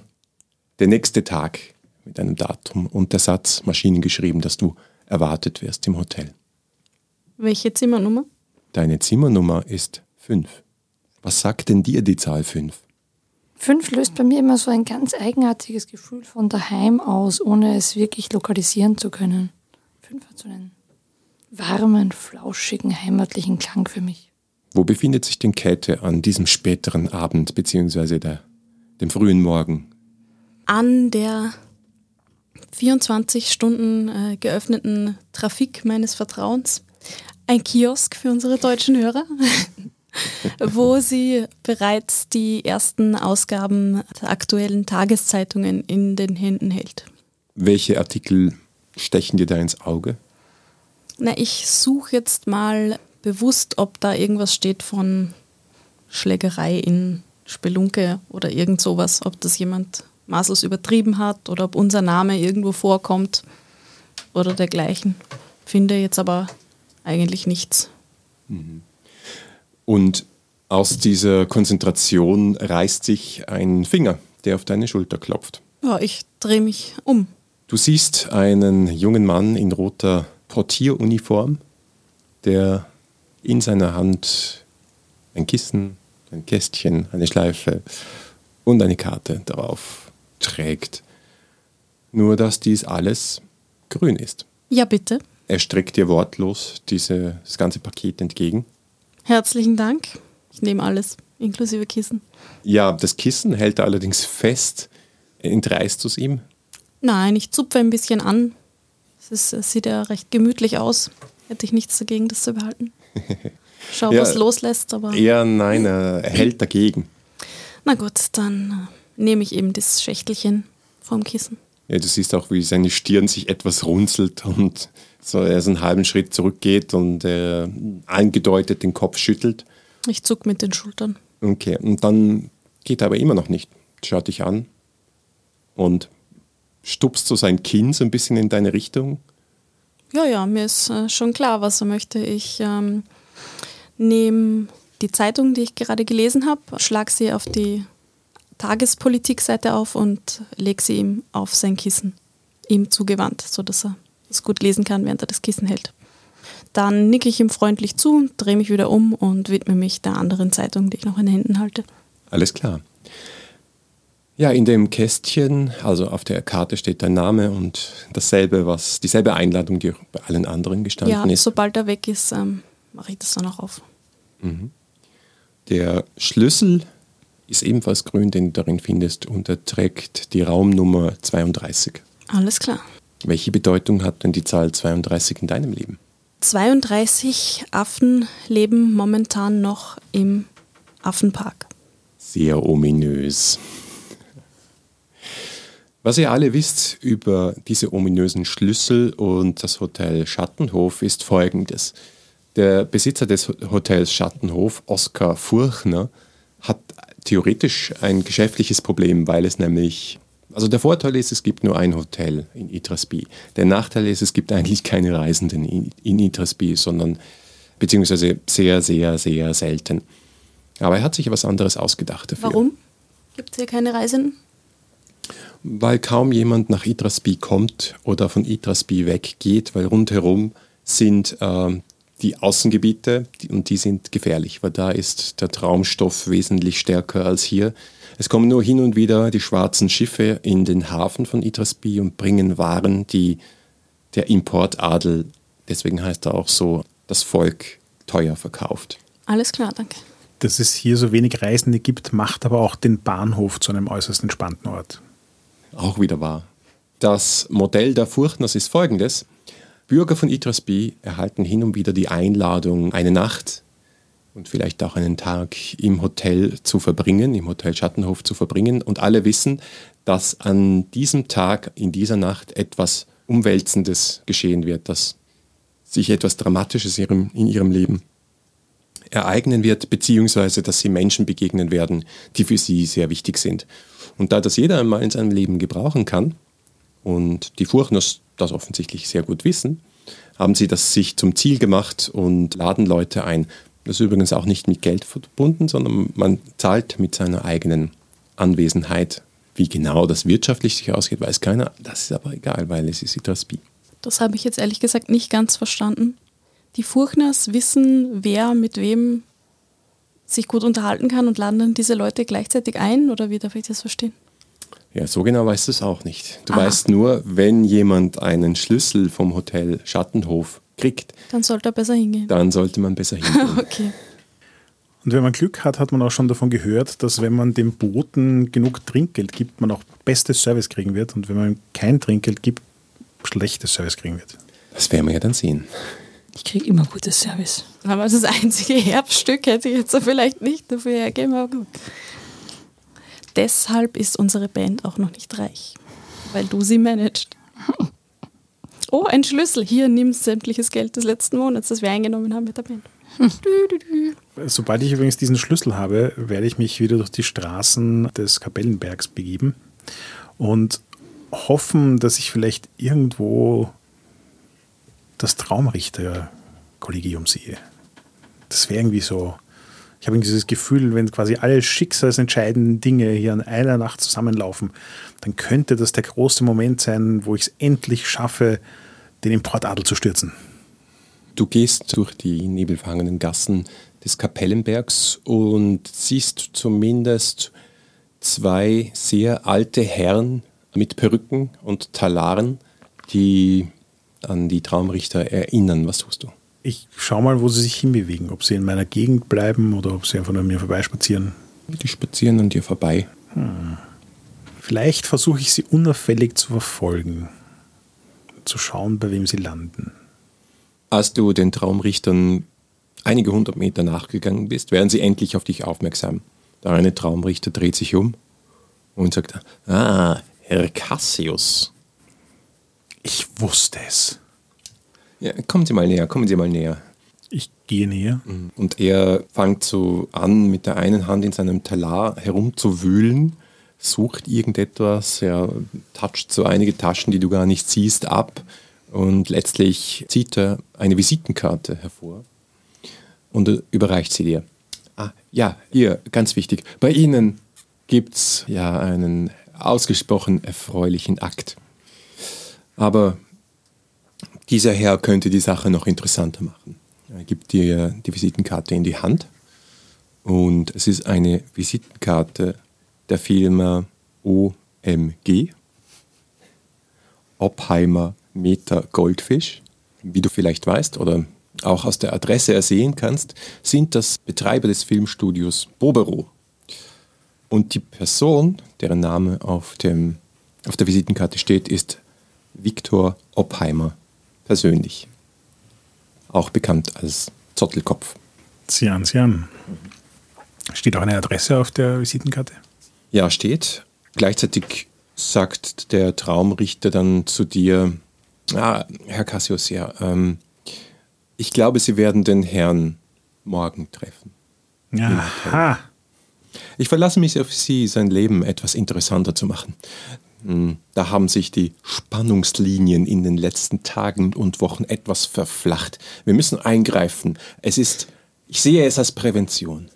der nächste Tag mit einem Datum und der Satz maschinengeschrieben, dass du erwartet wirst im Hotel. Welche Zimmernummer? Deine Zimmernummer ist 5. Was sagt denn dir die Zahl 5? Fünf löst bei mir immer so ein ganz eigenartiges Gefühl von daheim aus, ohne es wirklich lokalisieren zu können. Fünf hat so einen warmen, flauschigen, heimatlichen Klang für mich. Wo befindet sich denn Käthe an diesem späteren Abend beziehungsweise der, dem frühen Morgen? An der 24 Stunden äh, geöffneten Trafik meines Vertrauens. Ein Kiosk für unsere deutschen Hörer, wo sie bereits die ersten Ausgaben der aktuellen Tageszeitungen in den Händen hält. Welche Artikel stechen dir da ins Auge? Na, ich suche jetzt mal bewusst, ob da irgendwas steht von Schlägerei in Spelunke oder irgend sowas, ob das jemand maßlos übertrieben hat oder ob unser Name irgendwo vorkommt oder dergleichen. Finde jetzt aber eigentlich nichts. Und aus dieser Konzentration reißt sich ein Finger, der auf deine Schulter klopft. Ja, ich drehe mich um. Du siehst einen jungen Mann in roter Portieruniform, der in seiner Hand ein Kissen, ein Kästchen, eine Schleife und eine Karte darauf trägt. Nur dass dies alles grün ist. Ja, bitte. Er streckt dir wortlos diese, das ganze Paket entgegen. Herzlichen Dank. Ich nehme alles, inklusive Kissen. Ja, das Kissen hält er allerdings fest. Entreißt du es ihm? Nein, ich zupfe ein bisschen an. Es, ist, es sieht ja recht gemütlich aus. Hätte ich nichts dagegen, das zu behalten. Schau, Ja, was loslässt, aber. Ja, nein, er hält dagegen. Na gut, dann äh, nehme ich eben das Schächtelchen vom Kissen. Ja, du siehst auch, wie seine Stirn sich etwas runzelt und so er so einen halben Schritt zurückgeht und äh, angedeutet den Kopf schüttelt. Ich zuck mit den Schultern. Okay, und dann geht er aber immer noch nicht. Schaut dich an und stupst so sein Kinn so ein bisschen in deine Richtung. Ja, ja, mir ist äh, schon klar, was er möchte. Ich ähm, nehme die Zeitung, die ich gerade gelesen habe, schlage sie auf die Tagespolitikseite auf und lege sie ihm auf sein Kissen, ihm zugewandt, sodass er es gut lesen kann, während er das Kissen hält. Dann nicke ich ihm freundlich zu, drehe mich wieder um und widme mich der anderen Zeitung, die ich noch in den Händen halte. Alles klar. Ja, in dem Kästchen, also auf der Karte steht dein Name und dasselbe, was, dieselbe Einladung, die bei allen anderen gestanden Ja, ist. sobald er weg ist, ähm, mache ich das dann auch auf. Der Schlüssel ist ebenfalls grün, den du darin findest und er trägt die Raumnummer 32. Alles klar. Welche Bedeutung hat denn die Zahl 32 in deinem Leben? 32 Affen leben momentan noch im Affenpark. Sehr ominös. Was ihr alle wisst über diese ominösen Schlüssel und das Hotel Schattenhof ist folgendes. Der Besitzer des Hotels Schattenhof, Oskar Furchner, hat theoretisch ein geschäftliches Problem, weil es nämlich, also der Vorteil ist, es gibt nur ein Hotel in Itrasby. Der Nachteil ist, es gibt eigentlich keine Reisenden in, in Itrasby, sondern beziehungsweise sehr, sehr, sehr selten. Aber er hat sich was anderes ausgedacht dafür. Warum? Gibt es hier keine Reisenden? Weil kaum jemand nach Itrasby kommt oder von Itrasby weggeht, weil rundherum sind ähm, die Außengebiete die, und die sind gefährlich, weil da ist der Traumstoff wesentlich stärker als hier. Es kommen nur hin und wieder die schwarzen Schiffe in den Hafen von Itrasby und bringen Waren, die der Importadel, deswegen heißt er auch so, das Volk teuer verkauft. Alles klar, danke. Dass es hier so wenig Reisende gibt, macht aber auch den Bahnhof zu einem äußerst entspannten Ort. Auch wieder wahr. Das Modell der Furchtners ist folgendes. Bürger von Itrasby erhalten hin und wieder die Einladung, eine Nacht und vielleicht auch einen Tag im Hotel zu verbringen, im Hotel Schattenhof zu verbringen. Und alle wissen, dass an diesem Tag, in dieser Nacht etwas Umwälzendes geschehen wird, dass sich etwas Dramatisches in ihrem Leben ereignen wird, beziehungsweise dass sie Menschen begegnen werden, die für sie sehr wichtig sind. Und da das jeder einmal in seinem Leben gebrauchen kann und die Furchners das offensichtlich sehr gut wissen, haben sie das sich zum Ziel gemacht und laden Leute ein. Das ist übrigens auch nicht mit Geld verbunden, sondern man zahlt mit seiner eigenen Anwesenheit. Wie genau das wirtschaftlich sich ausgeht, weiß keiner. Das ist aber egal, weil es ist Itrasby. Das habe ich jetzt ehrlich gesagt nicht ganz verstanden. Die Furchners wissen, wer mit wem sich gut unterhalten kann und laden dann diese Leute gleichzeitig ein? Oder wie darf ich das verstehen? Ja, so genau weißt du es auch nicht. Du Aha. weißt nur, wenn jemand einen Schlüssel vom Hotel Schattenhof kriegt, Dann sollte er besser hingehen. dann sollte man besser hingehen. Okay. Und wenn man Glück hat, hat man auch schon davon gehört, dass wenn man dem Boten genug Trinkgeld gibt, man auch bestes Service kriegen wird. Und wenn man ihm kein Trinkgeld gibt, schlechtes Service kriegen wird. Das werden wir ja dann sehen. Ich kriege immer gutes Service. Aber das einzige Herbststück hätte ich jetzt so vielleicht nicht dafür hergeben, aber gut. Deshalb ist unsere Band auch noch nicht reich, weil du sie managst. Oh, ein Schlüssel. Hier, nimm sämtliches Geld des letzten Monats, das wir eingenommen haben mit der Band. Sobald ich übrigens diesen Schlüssel habe, werde ich mich wieder durch die Straßen des Kapellenbergs begeben und hoffen, dass ich vielleicht irgendwo das Traumrichter-Kollegium sehe. Das wäre irgendwie so. Ich habe dieses Gefühl, wenn quasi alle schicksalsentscheidenden Dinge hier an einer Nacht zusammenlaufen, dann könnte das der große Moment sein, wo ich es endlich schaffe, den Importadel zu stürzen. Du gehst durch die nebelverhangenen Gassen des Kapellenbergs und siehst zumindest zwei sehr alte Herren mit Perücken und Talaren, die an die Traumrichter erinnern. Was tust du? Ich schau mal, wo sie sich hinbewegen. Ob sie in meiner Gegend bleiben oder ob sie einfach nur an mir vorbeispazieren. Die spazieren an dir vorbei. Vielleicht versuche ich sie unauffällig zu verfolgen. Zu schauen, bei wem sie landen. Als du den Traumrichtern einige hundert Meter nachgegangen bist, werden sie endlich auf dich aufmerksam. Der eine Traumrichter dreht sich um und sagt, ah, Herr Cassius. Ich wusste es. Ja, kommen Sie mal näher, kommen Sie mal näher. Ich gehe näher. Und er fängt so an, mit der einen Hand in seinem Talar herumzuwühlen, sucht irgendetwas, er toucht so einige Taschen, die du gar nicht siehst, ab und letztlich zieht er eine Visitenkarte hervor und überreicht sie dir. Ah, ja, hier, ganz wichtig. Bei Ihnen gibt es ja einen ausgesprochen erfreulichen Akt. Aber dieser Herr könnte die Sache noch interessanter machen. Er gibt dir die Visitenkarte in die Hand und es ist eine Visitenkarte der Firma OMG, Oppheimer Meter Goldfisch. Wie du vielleicht weißt oder auch aus der Adresse ersehen kannst, sind das Betreiber des Filmstudios Bobero. Und die Person, deren Name auf, dem, auf der Visitenkarte steht, ist Viktor Oppheimer persönlich. Auch bekannt als Zottelkopf. Sieh an, sieh an. Steht auch eine Adresse auf der Visitenkarte? Ja, steht. Gleichzeitig sagt der Traumrichter dann zu dir, ah, Herr Cassius, ja, ähm, ich glaube, Sie werden den Herrn morgen treffen. Aha. Ich verlasse mich auf Sie, sein Leben etwas interessanter zu machen. Hm, Da haben sich die Spannungslinien in den letzten Tagen und Wochen etwas verflacht. Wir müssen eingreifen. Es ist, ich sehe es als Prävention.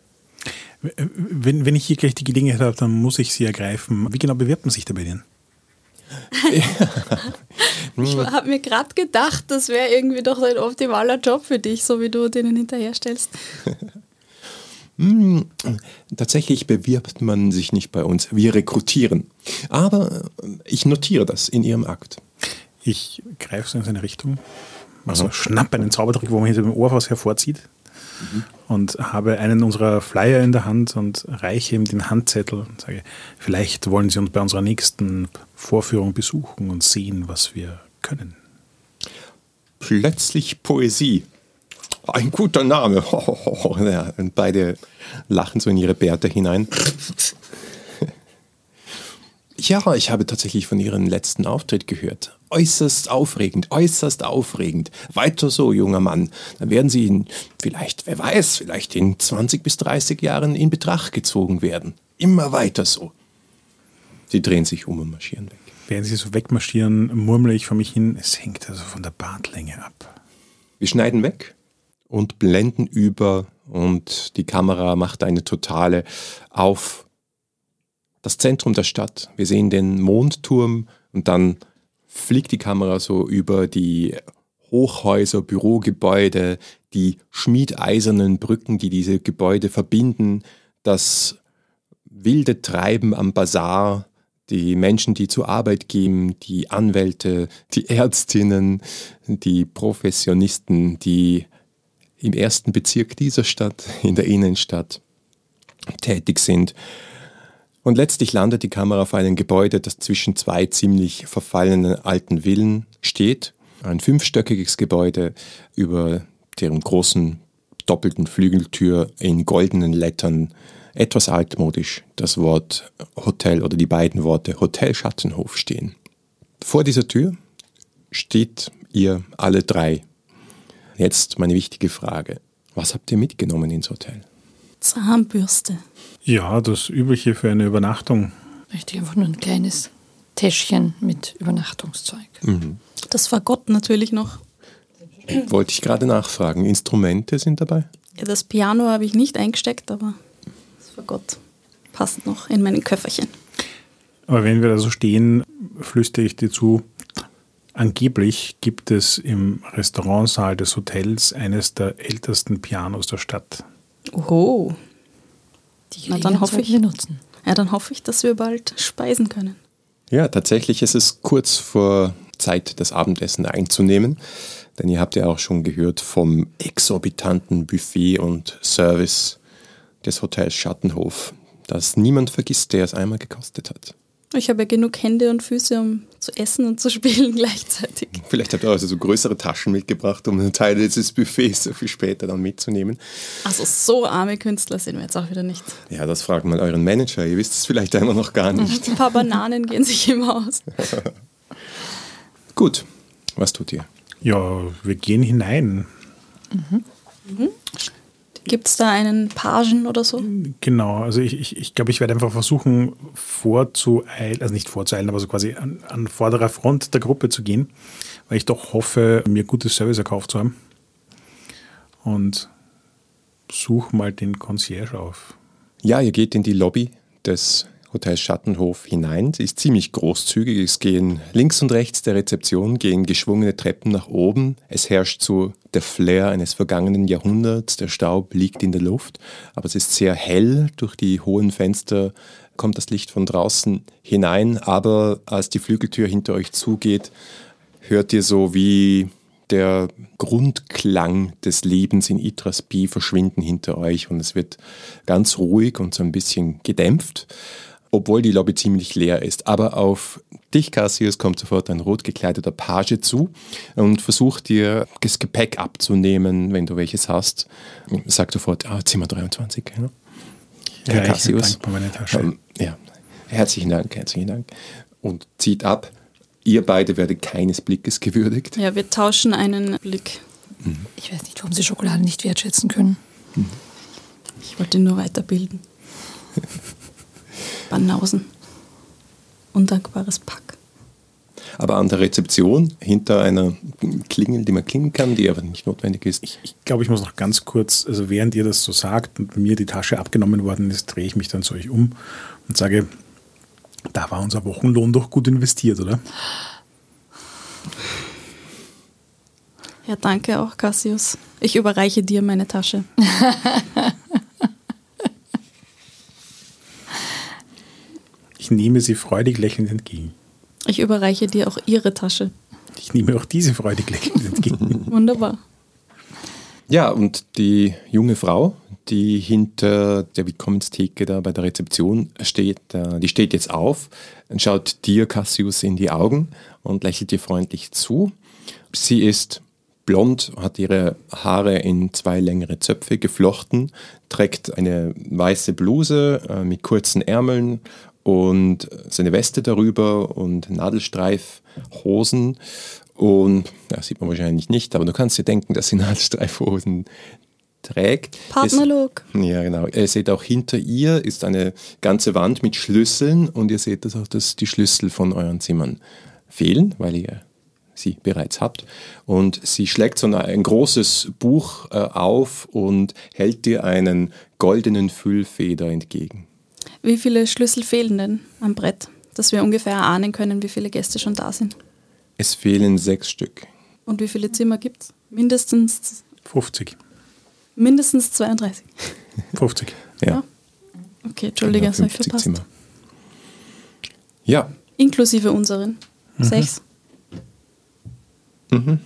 Wenn, wenn ich hier gleich die Gelegenheit habe, dann muss ich sie ergreifen. Wie genau bewirbt man sich da bei denen? Ich habe mir gerade gedacht, das wäre irgendwie doch ein optimaler Job für dich, so wie du denen hinterherstellst. Tatsächlich bewirbt man sich nicht bei uns. Wir rekrutieren. Aber äh, ich notiere das in Ihrem Akt. Ich greife so in seine Richtung, mache so schnapp einen Zaubertrick, wo man hinter dem Ohr was hervorzieht und habe einen unserer Flyer in der Hand und reiche ihm den Handzettel und sage, vielleicht wollen Sie uns bei unserer nächsten Vorführung besuchen und sehen, was wir können. Plötzlich Poesie. Ein guter Name. Ja, und beide lachen so in ihre Bärte hinein. Ja, ich habe tatsächlich von Ihrem letzten Auftritt gehört. Äußerst aufregend, äußerst aufregend. Weiter so, junger Mann. Dann werden Sie in, vielleicht, wer weiß, vielleicht in 20 bis 30 Jahren in Betracht gezogen werden. Immer weiter so. Sie drehen sich um und marschieren weg. Während sie so wegmarschieren, murmle ich vor mich hin, es hängt also von der Bartlänge ab. Wir schneiden weg und blenden über und die Kamera macht eine totale auf das Zentrum der Stadt. Wir sehen den Mondturm und dann fliegt die Kamera so über die Hochhäuser, Bürogebäude, die schmiedeisernen Brücken, die diese Gebäude verbinden, das wilde Treiben am Bazar, die Menschen, die zur Arbeit gehen, die Anwälte, die Ärztinnen, die Professionisten, die im ersten Bezirk dieser Stadt, in der Innenstadt tätig sind. Und letztlich landet die Kamera auf einem Gebäude, das zwischen zwei ziemlich verfallenen alten Villen steht. Ein fünfstöckiges Gebäude über deren großen doppelten Flügeltür in goldenen Lettern etwas altmodisch das Wort Hotel oder die beiden Worte Hotel Schattenhof stehen. Vor dieser Tür steht ihr alle drei. Jetzt meine wichtige Frage. Was habt ihr mitgenommen ins Hotel? Zahnbürste. Ja, das Übliche für eine Übernachtung. Richtig, einfach nur ein kleines Täschchen mit Übernachtungszeug. Das Fagott natürlich noch. Wollte ich gerade nachfragen. Instrumente sind dabei? Ja, das Piano habe ich nicht eingesteckt, aber das Fagott passt noch in meinen Köfferchen. Aber wenn wir da so stehen, flüstere ich dir zu, angeblich gibt es im Restaurantsaal des Hotels eines der ältesten Pianos der Stadt. Oho. Die Na, dann hoffe ich- wir nutzen. Ja, dann hoffe ich, dass wir bald speisen können. Ja, tatsächlich ist es kurz vor Zeit, das Abendessen einzunehmen. Denn ihr habt ja auch schon gehört vom exorbitanten Buffet und Service des Hotels Schattenhof, das niemand vergisst, der es einmal gekostet hat. Ich habe ja genug Hände und Füße, um zu essen und zu spielen gleichzeitig. Vielleicht habt ihr also so größere Taschen mitgebracht, um einen Teil dieses Buffets so viel später dann mitzunehmen. Also so arme Künstler sind wir jetzt auch wieder nicht. Ja, das fragt mal euren Manager. Ihr wisst es vielleicht einmal noch gar nicht. Ein paar Bananen gehen sich immer aus. Gut, was tut ihr? Ja, wir gehen hinein. Gibt es da einen Pagen oder so? Genau, also ich, ich, ich glaube, ich werde einfach versuchen, vorzueilen, also nicht vorzueilen, aber so quasi an, an vorderer Front der Gruppe zu gehen, weil ich doch hoffe, mir gutes Service erkauft zu haben. Und suche mal den Concierge auf. Ja, ihr geht in die Lobby des Hotels Schattenhof hinein. Sie ist ziemlich großzügig. Es gehen links und rechts der Rezeption gehen geschwungene Treppen nach oben. Es herrscht so der Flair eines vergangenen Jahrhunderts. Der Staub liegt in der Luft, aber es ist sehr hell. Durch die hohen Fenster kommt das Licht von draußen hinein. Aber als die Flügeltür hinter euch zugeht, hört ihr so wie der Grundklang des Lebens in Itrasby verschwinden hinter euch und es wird ganz ruhig und so ein bisschen gedämpft, obwohl die Lobby ziemlich leer ist. Aber auf dich, Cassius, kommt sofort ein rot gekleideter Page zu und versucht dir das Gepäck abzunehmen, wenn du welches hast. Sagt sofort, ah, Zimmer 23. Ja. Herr ich Cassius. Ähm, ja, herzlichen Dank, herzlichen Dank. Und zieht ab. Ihr beide werdet keines Blickes gewürdigt. Ja, wir tauschen einen Blick. Ich weiß nicht, warum Sie Schokolade nicht wertschätzen können. Ich wollte ihn nur weiterbilden. Banausen. Undankbares Pack. Aber an der Rezeption, hinter einer Klingel, die man klingen kann, die aber nicht notwendig ist, Ich glaube, ich muss noch ganz kurz, also während ihr das so sagt und mir die Tasche abgenommen worden ist, drehe ich mich dann zu euch um und sage, da war unser Wochenlohn doch gut investiert, oder? Ja, danke auch, Cassius. Ich überreiche dir meine Tasche. Ich nehme sie freudig lächelnd entgegen. Ich überreiche dir auch ihre Tasche. Ich nehme auch diese freudig lächelnd entgegen. Wunderbar. Ja, und die junge Frau, die hinter der Willkommenstheke da bei der Rezeption steht, äh, die steht jetzt auf und schaut dir, Cassius, in die Augen und lächelt dir freundlich zu. Sie ist blond, hat ihre Haare in zwei längere Zöpfe geflochten, trägt eine weiße Bluse äh, mit kurzen Ärmeln und seine Weste darüber und Nadelstreifhosen. Und ja, sieht man wahrscheinlich nicht, aber du kannst dir denken, dass sie Nadelstreifhosen trägt. Partnerlook. Es, ja, genau. Ihr seht auch hinter ihr ist eine ganze Wand mit Schlüsseln und ihr seht das auch, dass die Schlüssel von euren Zimmern fehlen, weil ihr sie bereits habt. Und sie schlägt so ein großes Buch äh, auf und hält dir einen goldenen Füllfeder entgegen. Wie viele Schlüssel fehlen denn am Brett, dass wir ungefähr ahnen können, wie viele Gäste schon da sind? Es fehlen sechs Stück. Und wie viele Zimmer gibt es? Mindestens, 50. mindestens 32. 50. Ja, Okay, Entschuldige, habe ich 50 verpasst. Zimmer. Ja, Inklusive unseren. Sechs. Mhm.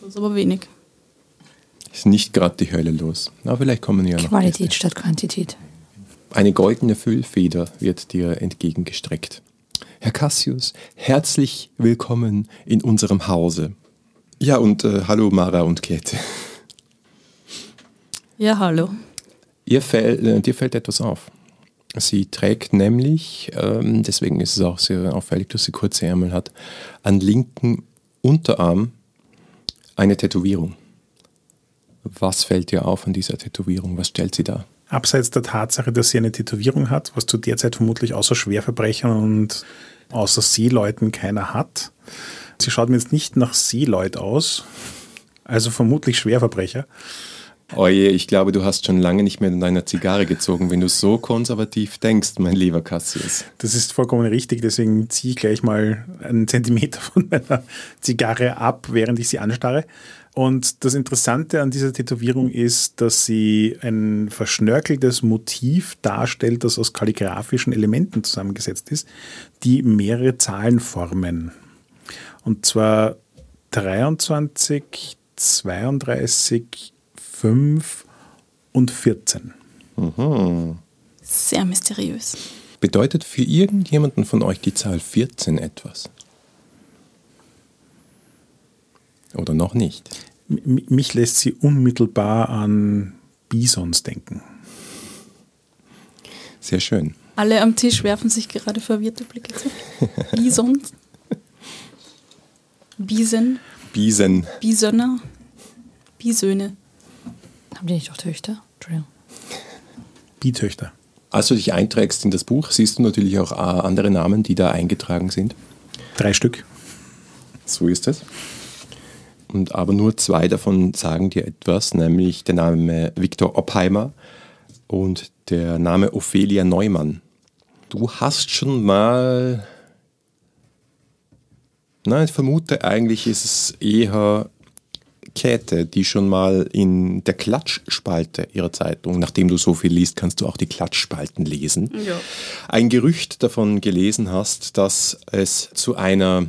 Das ist aber wenig. ist nicht gerade die Hölle los. Aber vielleicht kommen ja noch Qualität Gäste. statt Quantität. Eine goldene Füllfeder wird dir entgegengestreckt. Herr Cassius, herzlich willkommen in unserem Hause. Ja, und äh, hallo Mara und Käthe. Ja, hallo. Ihr fäll, äh, dir fällt etwas auf. Sie trägt nämlich, ähm, deswegen ist es auch sehr auffällig, dass sie kurze Ärmel hat, an linken Unterarm eine Tätowierung. Was fällt dir auf an dieser Tätowierung? Was stellt sie dar? Abseits der Tatsache, dass sie eine Tätowierung hat, was zu der Zeit vermutlich außer Schwerverbrechern und außer Seeleuten keiner hat. Sie schaut mir jetzt nicht nach Seeleut aus, also vermutlich Schwerverbrecher. Oje, ich glaube, du hast schon lange nicht mehr in deiner Zigarre gezogen, wenn du so konservativ denkst, mein lieber Cassius. Das ist vollkommen richtig, deswegen ziehe ich gleich mal einen Zentimeter von meiner Zigarre ab, während ich sie anstarre. Und das Interessante an dieser Tätowierung ist, dass sie ein verschnörkeltes Motiv darstellt, das aus kalligraphischen Elementen zusammengesetzt ist, die mehrere Zahlen formen. Und zwar 23, 32, 5 und 14. Sehr mysteriös. Bedeutet für irgendjemanden von euch die Zahl 14 etwas? Oder noch nicht? M mich lässt sie unmittelbar an Bisons denken. Sehr schön. Alle am Tisch werfen sich gerade verwirrte Blicke zu. Bison. Bisen. Biesen. Bisöner. Bisöhne. Haben die nicht auch Töchter? Entschuldigung. Bitöchter. Als du dich einträgst in das Buch, siehst du natürlich auch äh, andere Namen, die da eingetragen sind. Drei Stück. So ist es. Und aber nur zwei davon sagen dir etwas, nämlich der Name Viktor Oppheimer und der Name Ophelia Neumann. Du hast schon mal. Nein, ich vermute eigentlich ist es eher Käthe, die schon mal in der Klatschspalte ihrer Zeitung, nachdem du so viel liest, kannst du auch die Klatschspalten lesen, Ja. ein Gerücht davon gelesen hast, dass es zu einer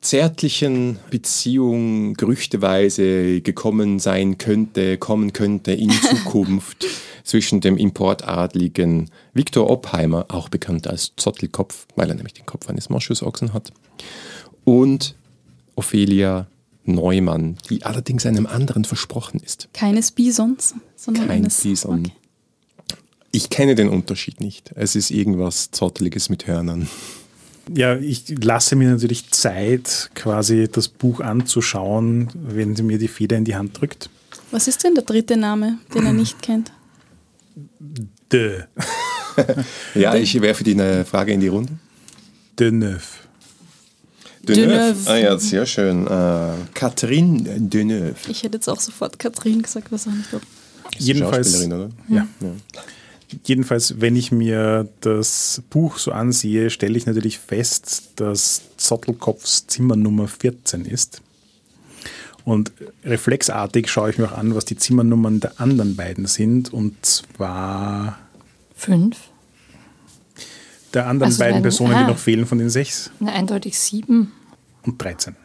zärtlichen Beziehung gerüchteweise gekommen sein könnte, kommen könnte in Zukunft zwischen dem Importadligen Viktor Oppheimer, auch bekannt als Zottelkopf, weil er nämlich den Kopf eines Moschusochsen hat, und Ophelia Neumann, die allerdings einem anderen versprochen ist. Keines Bisons, sondern Kein eines. Bison. Okay. Ich kenne den Unterschied nicht. Es ist irgendwas Zotteliges mit Hörnern. Ja, ich lasse mir natürlich Zeit, quasi das Buch anzuschauen, wenn sie mir die Feder in die Hand drückt. Was ist denn der dritte Name, den er nicht kennt? De, Ja, ich werfe dir eine Frage in die Runde. de Neuf. Deneuve. Ah ja, sehr schön. Äh, Catherine Deneuve. Ich hätte jetzt auch sofort Katrin gesagt, was auch nicht. die Jedenfalls- Schauspielerin, oder? Ja. Jedenfalls, wenn ich mir das Buch so ansehe, stelle ich natürlich fest, dass Zottelkopfs Zimmernummer 14 ist. Und reflexartig schaue ich mir auch an, was die Zimmernummern der anderen beiden sind. Und zwar Fünf? der anderen Also beiden Personen, ah. die noch fehlen von den sechs. Na, eindeutig sieben. und 13.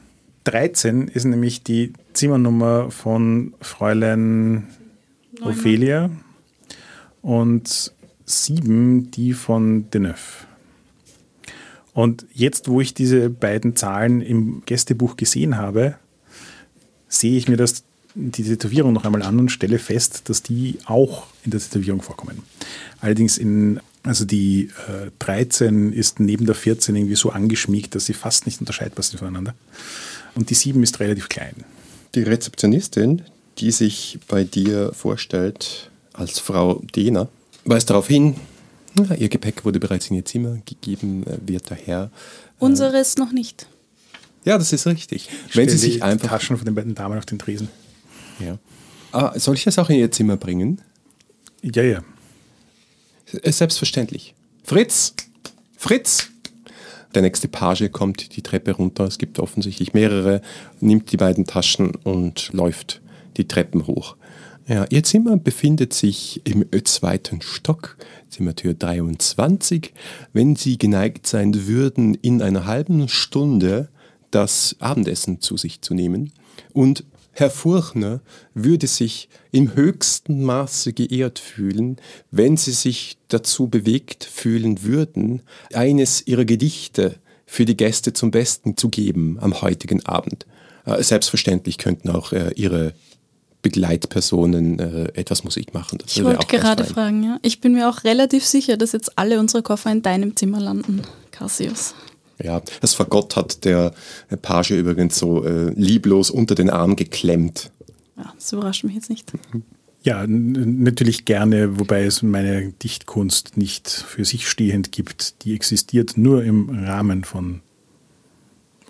13 ist nämlich die Zimmernummer von Fräulein Ophelia und 7 die von Deneuve. Und jetzt, wo ich diese beiden Zahlen im Gästebuch gesehen habe, sehe ich mir das, die Tätowierung noch einmal an und stelle fest, dass die auch in der Tätowierung vorkommen. Allerdings in, also die äh, 13 ist neben der 14 irgendwie so angeschmiegt, dass sie fast nicht unterscheidbar sind voneinander. Und die 7 ist relativ klein. Die Rezeptionistin, die sich bei dir vorstellt als Frau Dehner, weist darauf hin, na, ihr Gepäck wurde bereits in ihr Zimmer gegeben, äh, wird daher. Unseres noch nicht. Ja, das ist richtig. Wenn sie sich die einfach. Taschen von den beiden Damen auf den Tresen. Ja. Ah, soll ich das auch in ihr Zimmer bringen? Ja, ja. Äh, Selbstverständlich. Fritz! Fritz! Der nächste Page kommt die Treppe runter. Es gibt offensichtlich mehrere, nimmt die beiden Taschen und läuft die Treppen hoch. Ja, ihr Zimmer befindet sich im zweiten Stock, Zimmertür 23. Wenn Sie geneigt sein würden, in einer halben Stunde das Abendessen zu sich zu nehmen und Herr Furchner würde sich im höchsten Maße geehrt fühlen, wenn Sie sich dazu bewegt fühlen würden, eines Ihrer Gedichte für die Gäste zum Besten zu geben am heutigen Abend. Äh, Selbstverständlich könnten auch äh, Ihre Begleitpersonen äh, etwas Musik machen. Das Ich wollte gerade fragen, ja. Ich bin mir auch relativ sicher, dass jetzt alle unsere Koffer in deinem Zimmer landen, Cassius. Ja, das Fagott hat der Page übrigens so äh, lieblos unter den Arm geklemmt. Ja, das überrascht mich jetzt nicht. Ja, natürlich gerne, wobei es meine Dichtkunst nicht für sich stehend gibt. Die existiert nur im Rahmen von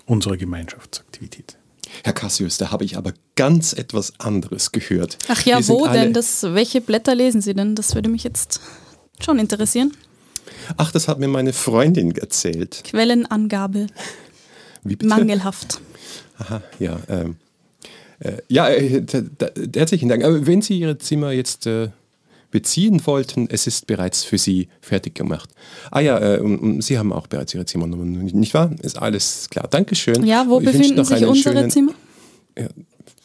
unserer Gemeinschaftsaktivität. Herr Cassius, da habe ich aber ganz etwas anderes gehört. Ach ja, Wir wo denn? Das, welche Blätter lesen Sie denn? Das würde mich jetzt schon interessieren. Ach, das hat mir meine Freundin erzählt. Quellenangabe Wie bitte? mangelhaft. Aha, ja. Ähm, Äh, ja, äh, herzlichen Dank. Aber wenn Sie Ihre Zimmer jetzt äh, beziehen wollten, es ist bereits für Sie fertig gemacht. Ah ja, äh, und, Sie haben auch bereits Ihre Zimmernummer, nicht wahr? Ist alles klar. Dankeschön. Ja, wo Ich befinden sich unsere schönen- Zimmer? Ja,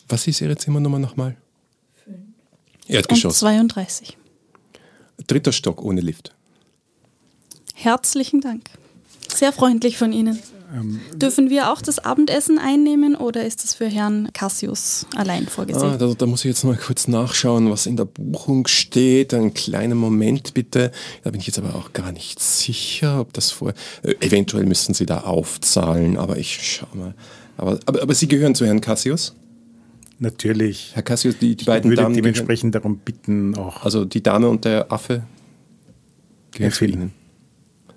was ist Ihre Zimmernummer nochmal? Und Erdgeschoss. 32. Dritter Stock ohne Lift. Herzlichen Dank. Sehr freundlich von Ihnen. Ähm, Dürfen wir auch das Abendessen einnehmen oder ist das für Herrn Cassius allein vorgesehen? Ah, da, da muss ich jetzt mal kurz nachschauen, was in der Buchung steht. Einen kleinen Moment bitte. Da bin ich jetzt aber auch gar nicht sicher, ob das vor. Äh, eventuell müssen Sie da aufzahlen, aber ich schau mal. Aber, aber, aber Sie gehören zu Herrn Cassius? Natürlich. Herr Cassius, die, die Ich beiden würde Damen. gehören- dementsprechend darum bitten, auch Also die Dame und der Affe gehören. Ihnen.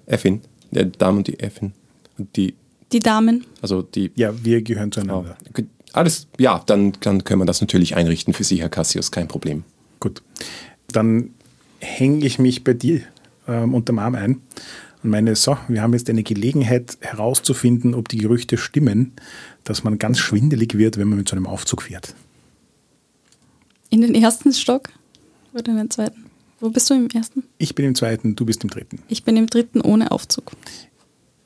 Effin. Der Dame und die Effin. Und die, Die Damen. also die Ja, wir gehören Oh, zueinander. gut. Alles, ja, dann, dann können wir das natürlich einrichten für Sie, Herr Cassius, kein Problem. Gut. Dann hänge ich mich bei dir ähm, unterm Arm ein und meine, so, wir haben jetzt eine Gelegenheit herauszufinden, ob die Gerüchte stimmen, dass man ganz schwindelig wird, wenn man mit so einem Aufzug fährt. In den ersten Stock oder in den zweiten? Wo bist du im ersten? Ich bin im zweiten, du bist im dritten. Ich bin im dritten ohne Aufzug.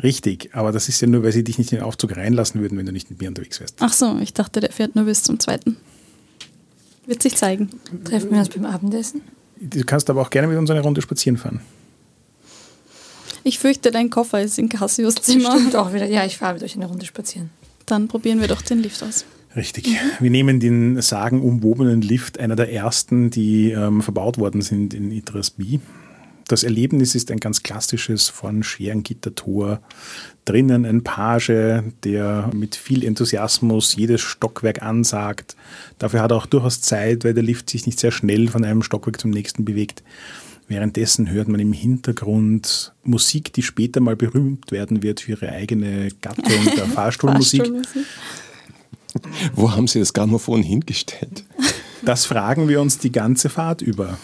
Richtig, aber das ist ja nur, weil sie dich nicht in den Aufzug reinlassen würden, wenn du nicht mit mir unterwegs wärst. Ach so, ich dachte, der fährt nur bis zum zweiten. Wird sich zeigen. Treffen wir uns beim Abendessen? Du kannst aber auch gerne mit uns eine Runde spazieren fahren. Ich fürchte, dein Koffer ist in Cassius Zimmer. Stimmt auch wieder. Ja, ich fahre mit euch eine Runde spazieren. Dann probieren wir doch den Lift aus. Richtig. Wir nehmen den sagenumwobenen Lift, einer der ersten, die ähm, verbaut worden sind in Idris B. Das Erlebnis ist ein ganz klassisches von Scherengittertor. Drinnen ein Page, der mit viel Enthusiasmus jedes Stockwerk ansagt. Dafür hat er auch durchaus Zeit, weil der Lift sich nicht sehr schnell von einem Stockwerk zum nächsten bewegt. Währenddessen hört man im Hintergrund Musik, die später mal berühmt werden wird für ihre eigene Gattung der Fahrstuhlmusik. Fahrstuhlmusik. Wo haben Sie das Grammophon hingestellt? Das fragen wir uns die ganze Fahrt über.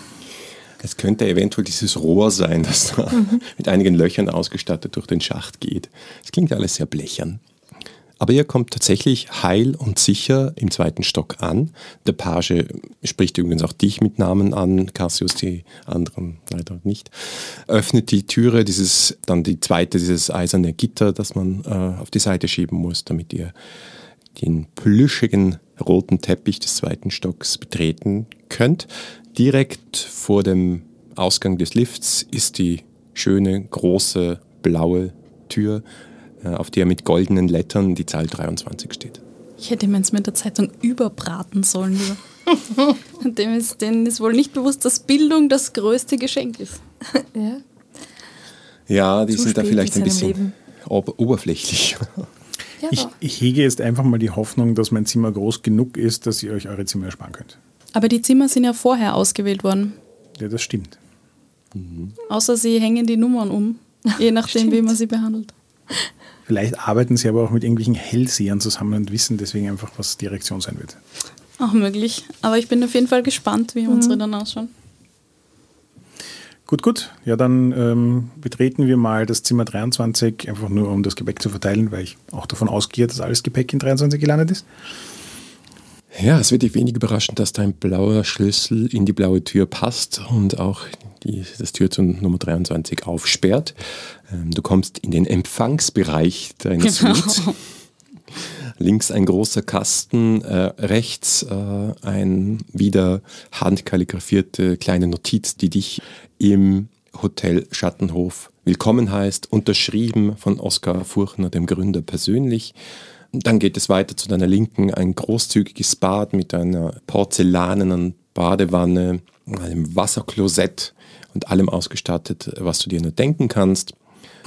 Es könnte eventuell dieses Rohr sein, das da mit einigen Löchern ausgestattet durch den Schacht geht. Es klingt alles sehr blechern. Aber ihr kommt tatsächlich heil und sicher im zweiten Stock an. Der Page spricht übrigens auch dich mit Namen an, Cassius die anderen leider nicht. Öffnet die Türe, dieses, dann die zweite, dieses eiserne Gitter, das man äh, auf die Seite schieben muss, damit ihr den plüschigen roten Teppich des zweiten Stocks betreten könnt. Direkt vor dem Ausgang des Lifts ist die schöne, große, blaue Tür, äh, auf der mit goldenen Lettern die Zahl 23 steht. Ich hätte mir jetzt mit der Zeitung überbraten sollen. Dem ist, denen ist wohl nicht bewusst, dass Bildung das größte Geschenk ist. Ja. Ja, die Zu sind da vielleicht in ein bisschen ob oberflächlich. ja Ich, ich hege jetzt einfach mal die Hoffnung, dass mein Zimmer groß genug ist, dass ihr euch eure Zimmer ersparen könnt. Aber die Zimmer sind ja vorher ausgewählt worden. Ja, das stimmt. Außer sie hängen die Nummern um. Je nachdem, wie man sie behandelt. Vielleicht arbeiten sie aber auch mit irgendwelchen Hellsehern zusammen und wissen deswegen einfach, was die Reaktion sein wird. Auch möglich. Aber ich bin auf jeden Fall gespannt, wie unsere dann ausschauen. Gut, gut. Ja, dann ähm, betreten wir mal das Zimmer 23, einfach nur um das Gepäck zu verteilen, weil ich auch davon ausgehe, dass alles Gepäck in 23 gelandet ist. Ja, es wird dich wenig überraschen, dass dein blauer Schlüssel in die blaue Tür passt und auch die, das Tür zu Nummer 23 aufsperrt. Ähm, du kommst in den Empfangsbereich deiner Suite. Links ein großer Kasten, äh, rechts äh, ein wieder handkalligrafierte kleine Notiz, die dich im Hotel Schattenhof willkommen heißt, unterschrieben von Oskar Furchner, dem Gründer persönlich. Dann geht es weiter zu deiner Linken, ein großzügiges Bad mit einer porzellanenen Badewanne, einem Wasserklosett und allem ausgestattet, was du dir nur denken kannst.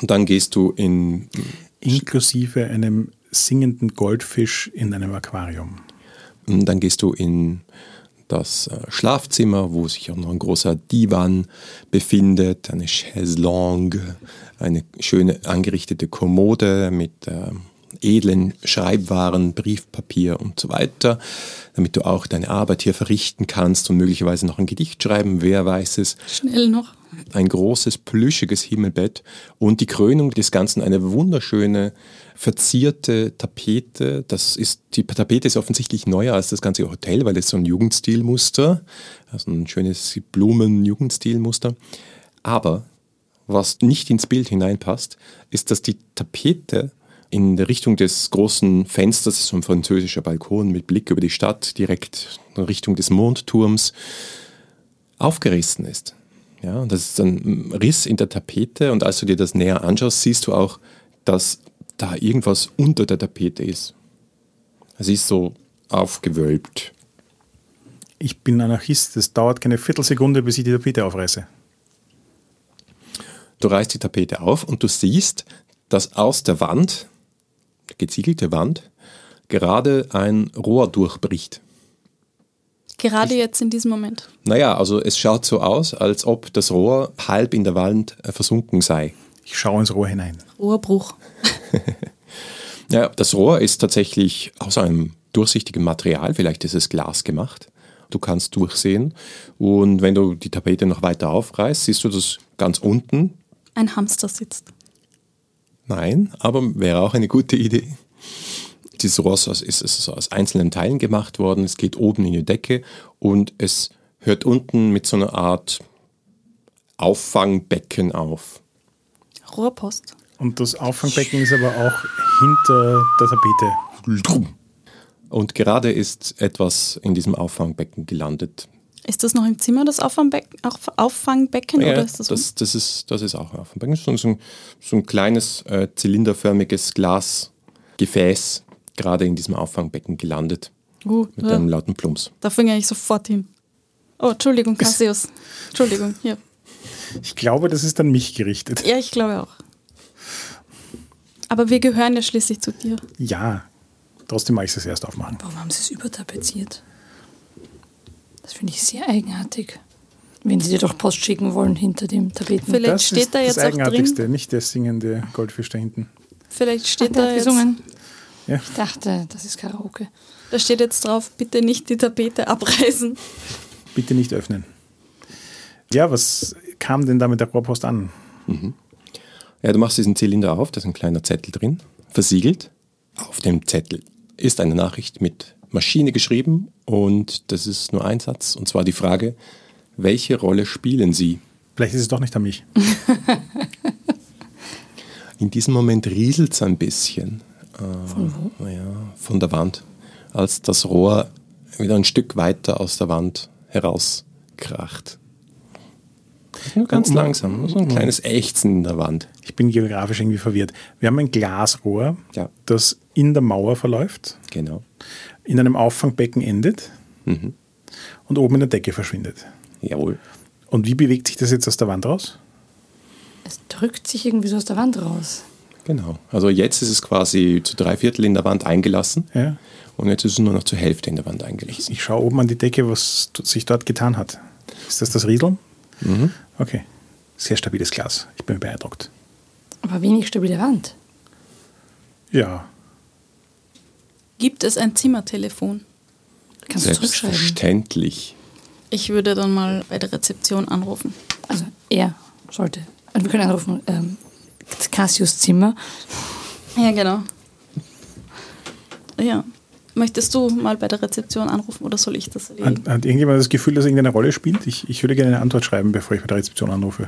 Und dann gehst du in Inklusive einem singenden Goldfisch in einem Aquarium. Und Dann gehst du in das äh, Schlafzimmer, wo sich auch noch ein großer Divan befindet, eine Chaiselongue, eine schöne angerichtete Kommode mit äh, edlen Schreibwaren, Briefpapier und so weiter, damit du auch deine Arbeit hier verrichten kannst und möglicherweise noch ein Gedicht schreiben, wer weiß es. Schnell noch. Ein großes, plüschiges Himmelbett und die Krönung des Ganzen eine wunderschöne, verzierte Tapete. Das ist, die Tapete ist offensichtlich neuer als das ganze Hotel, weil es so ein Jugendstilmuster, also ein schönes Blumen-Jugendstilmuster. Aber was nicht ins Bild hineinpasst, ist, dass die Tapete in der Richtung des großen Fensters, das ist so ein französischer Balkon mit Blick über die Stadt, direkt in Richtung des Mondturms, aufgerissen ist. Ja, und das ist ein Riss in der Tapete und als du dir das näher anschaust, siehst du auch, dass da irgendwas unter der Tapete ist. Sie ist so aufgewölbt. Ich bin Anarchist. Es dauert keine Viertelsekunde, bis ich die Tapete aufreiße. Du reißt die Tapete auf und du siehst, dass aus der Wand, geziegelte Wand, gerade ein Rohr durchbricht. Gerade jetzt in diesem Moment. Naja, also es schaut so aus, als ob das Rohr halb in der Wand äh, versunken sei. Ich schaue ins Rohr hinein. Rohrbruch. Ja, das Rohr ist tatsächlich aus einem durchsichtigen Material, vielleicht ist es Glas gemacht. Du kannst durchsehen und wenn du die Tapete noch weiter aufreißt, siehst du das ganz unten. Ein Hamster sitzt. Nein, aber wäre auch eine gute Idee. Dieses Rohr ist, ist, ist aus einzelnen Teilen gemacht worden. Es geht oben in die Decke und es hört unten mit so einer Art Auffangbecken auf. Rohrpost. Und das Auffangbecken ist aber auch hinter der Tapete. Und gerade ist etwas in diesem Auffangbecken gelandet. Ist das noch im Zimmer, das Auffangbecken, Auf- Auffangbecken? Ja, oder ist das, das, das, ist, das ist auch ein Auffangbecken. Das ist so ein, so ein kleines äh, zylinderförmiges Glasgefäß, gerade in diesem Auffangbecken gelandet. uh, Mit ja, einem lauten Plumps. da fange ich sofort hin. Oh, Entschuldigung, Cassius. Entschuldigung, hier. Ich glaube, das ist an mich gerichtet. Ja, ich glaube auch. Aber wir gehören ja schließlich zu dir. Ja, trotzdem mache ich es erst aufmachen. Warum haben sie es übertapeziert? Das finde ich sehr eigenartig. Wenn sie dir doch Post schicken wollen hinter dem Tapeten. Vielleicht Das steht ist da das jetzt auch Eigenartigste, drin. nicht der singende Goldfisch da hinten. Vielleicht Ach, steht der da jetzt, gesungen. Ja. Ich dachte, das ist Karaoke. da steht jetzt drauf, bitte nicht die Tapete abreißen. Bitte nicht öffnen. Ja, was kam denn da mit der Rohrpost an? Ja, du machst diesen Zylinder auf, da ist ein kleiner Zettel drin, versiegelt. Auf dem Zettel ist eine Nachricht mit Maschine geschrieben und das ist nur ein Satz. Und zwar die Frage, welche Rolle spielen Sie? Vielleicht ist es doch nicht an mich. In diesem Moment rieselt es ein bisschen. Von wo? Ja, von der Wand. Als das Rohr wieder ein Stück weiter aus der Wand herauskracht. Nur ganz Um- langsam, nur so ein kleines Ächzen in der Wand. Ich bin geografisch irgendwie verwirrt. Wir haben ein Glasrohr, Ja. das in der Mauer verläuft, Genau. in einem Auffangbecken endet Mhm. und oben in der Decke verschwindet. Jawohl. Und wie bewegt sich das jetzt aus der Wand raus? Es drückt sich irgendwie so aus der Wand raus. Genau. Also jetzt ist es quasi zu drei Viertel in der Wand eingelassen Ja. und jetzt ist es nur noch zur Hälfte in der Wand eingelassen. Ich schaue oben an die Decke, was sich dort getan hat. Ist das das Rieseln? Mhm. Okay. Sehr stabiles Glas. Ich bin beeindruckt. Aber wenig stabile Wand. Ja. Gibt es ein Zimmertelefon? Kannst du zurückschreiben. Selbstverständlich. Ich würde dann mal bei der Rezeption anrufen. Also er sollte. Also wir können anrufen, ähm, Cassius Zimmer. Ja, genau. Ja. Möchtest du mal bei der Rezeption anrufen oder soll ich das Hat, erledigen? hat irgendjemand das Gefühl, dass irgendeine Rolle spielt? Ich, ich würde gerne eine Antwort schreiben, bevor ich bei der Rezeption anrufe.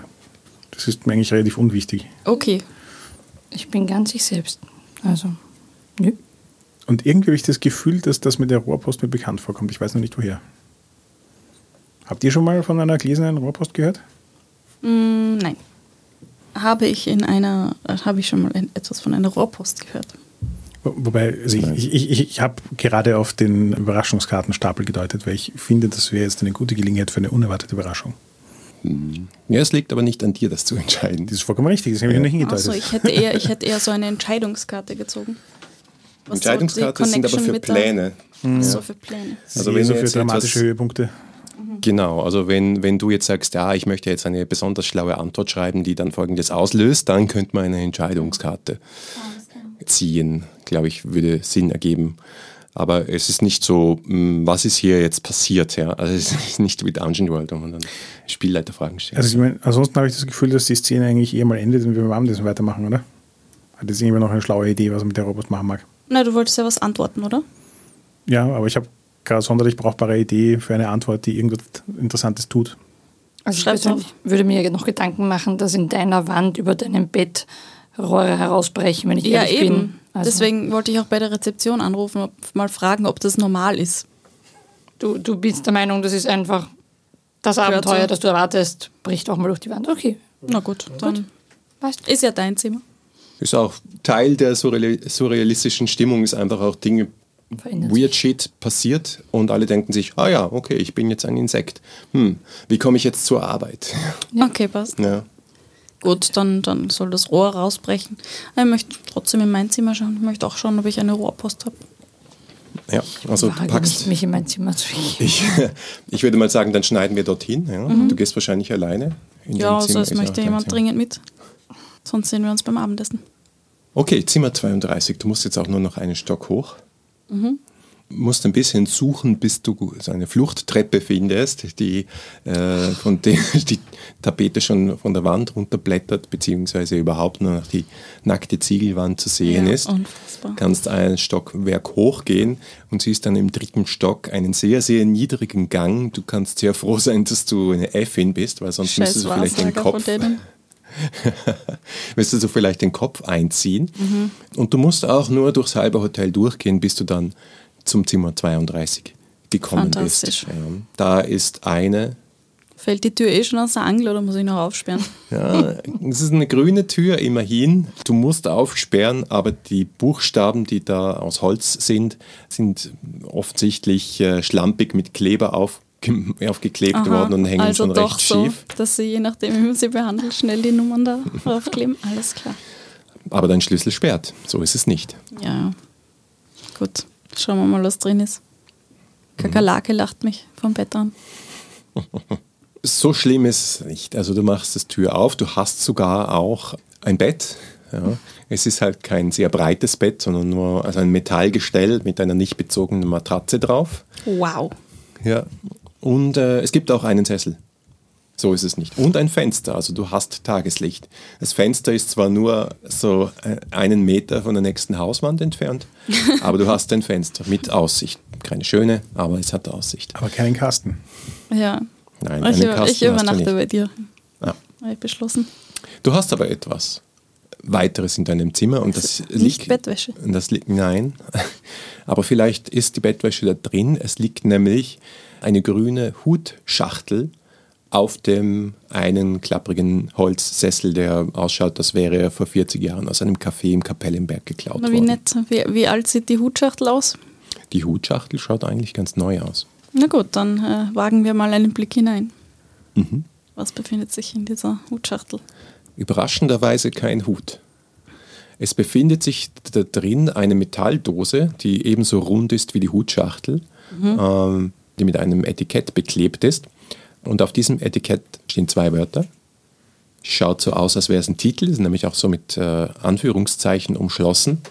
Das ist mir eigentlich relativ unwichtig. Okay. Ich bin ganz ich selbst. Also, nö. Und irgendwie habe ich das Gefühl, dass das mit der Rohrpost mir bekannt vorkommt. Ich weiß noch nicht woher. Habt ihr schon mal von einer gläsernen Rohrpost gehört? Mm, nein. Habe ich in einer, habe ich schon mal etwas von einer Rohrpost gehört. Wo- Wobei, also ich, ich, ich, ich habe gerade auf den Überraschungskartenstapel gedeutet, weil ich finde, das wäre jetzt eine gute Gelegenheit für eine unerwartete Überraschung. Ja, es liegt aber nicht an dir, das zu entscheiden. Das ist vollkommen richtig, das habe ich nur hingedeutet. Also ich hätte eher, ich hätte eher so eine Entscheidungskarte gezogen. Was so Entscheidungskarte sind aber für Pläne. Was so für Pläne. Also eher wenn so für dramatische Höhepunkte. Genau, also wenn, wenn du jetzt sagst, ja, ich möchte jetzt eine besonders schlaue Antwort schreiben, die dann folgendes auslöst, dann könnte man eine Entscheidungskarte ziehen, glaube ich, würde Sinn ergeben. Aber es ist nicht so, mh, was ist hier jetzt passiert, ja. Also es ist nicht wie Dungeon World, wo man dann Spielleiterfragen stellt. Also ich meine, ansonsten habe ich das Gefühl, dass die Szene eigentlich eher mal endet und wir beim Abendessen weitermachen, oder? Hat jetzt irgendwer noch eine schlaue Idee, was man mit der Robot machen mag? Na, du wolltest ja was antworten, oder? Ja, aber ich habe keine sonderlich brauchbare Idee für eine Antwort, die irgendwas Interessantes tut. Also ich Schreib's persönlich würde mir noch Gedanken machen, dass in deiner Wand über deinem Bett Rohre herausbrechen, wenn ich Ja, ehrlich eben. bin. Also, Deswegen wollte ich auch bei der Rezeption anrufen, ob, mal fragen, ob das normal ist. Du, du bist der Meinung, das ist einfach das Abenteuer, so. das du erwartest, bricht auch mal durch die Wand. Okay, Na gut, dann passt. ist ja dein Zimmer. Ist auch Teil der surreal surrealistischen Stimmung, ist einfach auch Dinge, Verändert weird shit passiert und alle denken sich, ah ja, okay, ich bin jetzt ein Insekt. Hm, wie komme ich jetzt zur Arbeit? Okay, passt. Ja. Gut, dann, dann soll das Rohr rausbrechen. Ich möchte trotzdem in mein Zimmer schauen. Ich möchte auch schauen, ob ich eine Rohrpost habe. Ja, also du Wage nicht, packst. mich in mein Zimmer zu. Ich, ich würde mal sagen, dann schneiden wir dorthin. Ja? Du gehst wahrscheinlich alleine. In Mhm. Ja, dein also es möchte jemand Zimmer. dringend mit. Sonst sehen wir uns beim Abendessen. Okay, Zimmer 32. Du musst jetzt auch nur noch einen Stock hoch. Mhm. Musst ein bisschen suchen, bis du so eine Fluchttreppe findest, die äh, von der die Tapete schon von der Wand runterblättert, beziehungsweise überhaupt nur noch die nackte Ziegelwand zu sehen Ja, ist. unfassbar. Kannst einen Stockwerk hochgehen und siehst dann im dritten Stock einen sehr, sehr niedrigen Gang. Du kannst sehr froh sein, dass du eine Äffin bist, weil sonst Scheiß müsstest du vielleicht den Kopf müsstest du vielleicht den Kopf einziehen. Mhm. Und du musst auch nur durchs halbe Hotel durchgehen, bis du dann zum Zimmer 32 gekommen. Fantastisch. Ja. Da ist eine, Fällt die Tür eh schon aus der Angel oder muss ich noch aufsperren? ja, es ist eine grüne Tür immerhin. Du musst aufsperren, aber die Buchstaben, die da aus Holz sind, sind offensichtlich äh, schlampig mit Kleber auf, aufgeklebt Aha, worden und hängen also schon doch recht so, schief. dass sie je nachdem, wie man sie behandelt, schnell die Nummern da draufkleben. Alles klar. Aber dein Schlüssel sperrt. So ist es nicht. Ja. Gut. Schauen wir mal, was drin ist. Kakerlake lacht mich vom Bett an. So schlimm ist es nicht. Also du machst das Tür auf, du hast sogar auch ein Bett. Ja. Es ist halt kein sehr breites Bett, sondern nur also ein Metallgestell mit einer nicht bezogenen Matratze drauf. Wow. Ja. Und äh, es gibt auch einen Sessel. So ist es nicht. Und ein Fenster, also du hast Tageslicht. Das Fenster ist zwar nur so äh, einen Meter von der nächsten Hauswand entfernt, aber du hast ein Fenster mit Aussicht. Keine schöne, aber es hat Aussicht. Aber keinen Kasten. Ja. Nein, ich, einen Kasten ich übernachte nicht. bei dir. Ja. Habe ich beschlossen. Du hast aber etwas weiteres in deinem Zimmer und das Nicht liegt Bettwäsche. Und das liegt nein, aber vielleicht ist die Bettwäsche da drin. Es liegt nämlich eine grüne Hutschachtel auf dem einen klapprigen Holzsessel, der ausschaut, als wäre er vor 40 Jahren aus einem Café im Kapellenberg geklaut Na, wie worden. nett. Wie, wie alt sieht die Hutschachtel aus? Die Hutschachtel schaut eigentlich ganz neu aus. Na gut, dann äh, wagen wir mal einen Blick hinein. Mhm. Was befindet sich in dieser Hutschachtel? Überraschenderweise kein Hut. Es befindet sich da drin eine Metalldose, die ebenso rund ist wie die Hutschachtel, ähm, die mit einem Etikett beklebt ist. Und auf diesem Etikett stehen zwei Wörter. Schaut so aus, als wäre es ein Titel, ist nämlich auch so mit äh, Anführungszeichen umschlossen.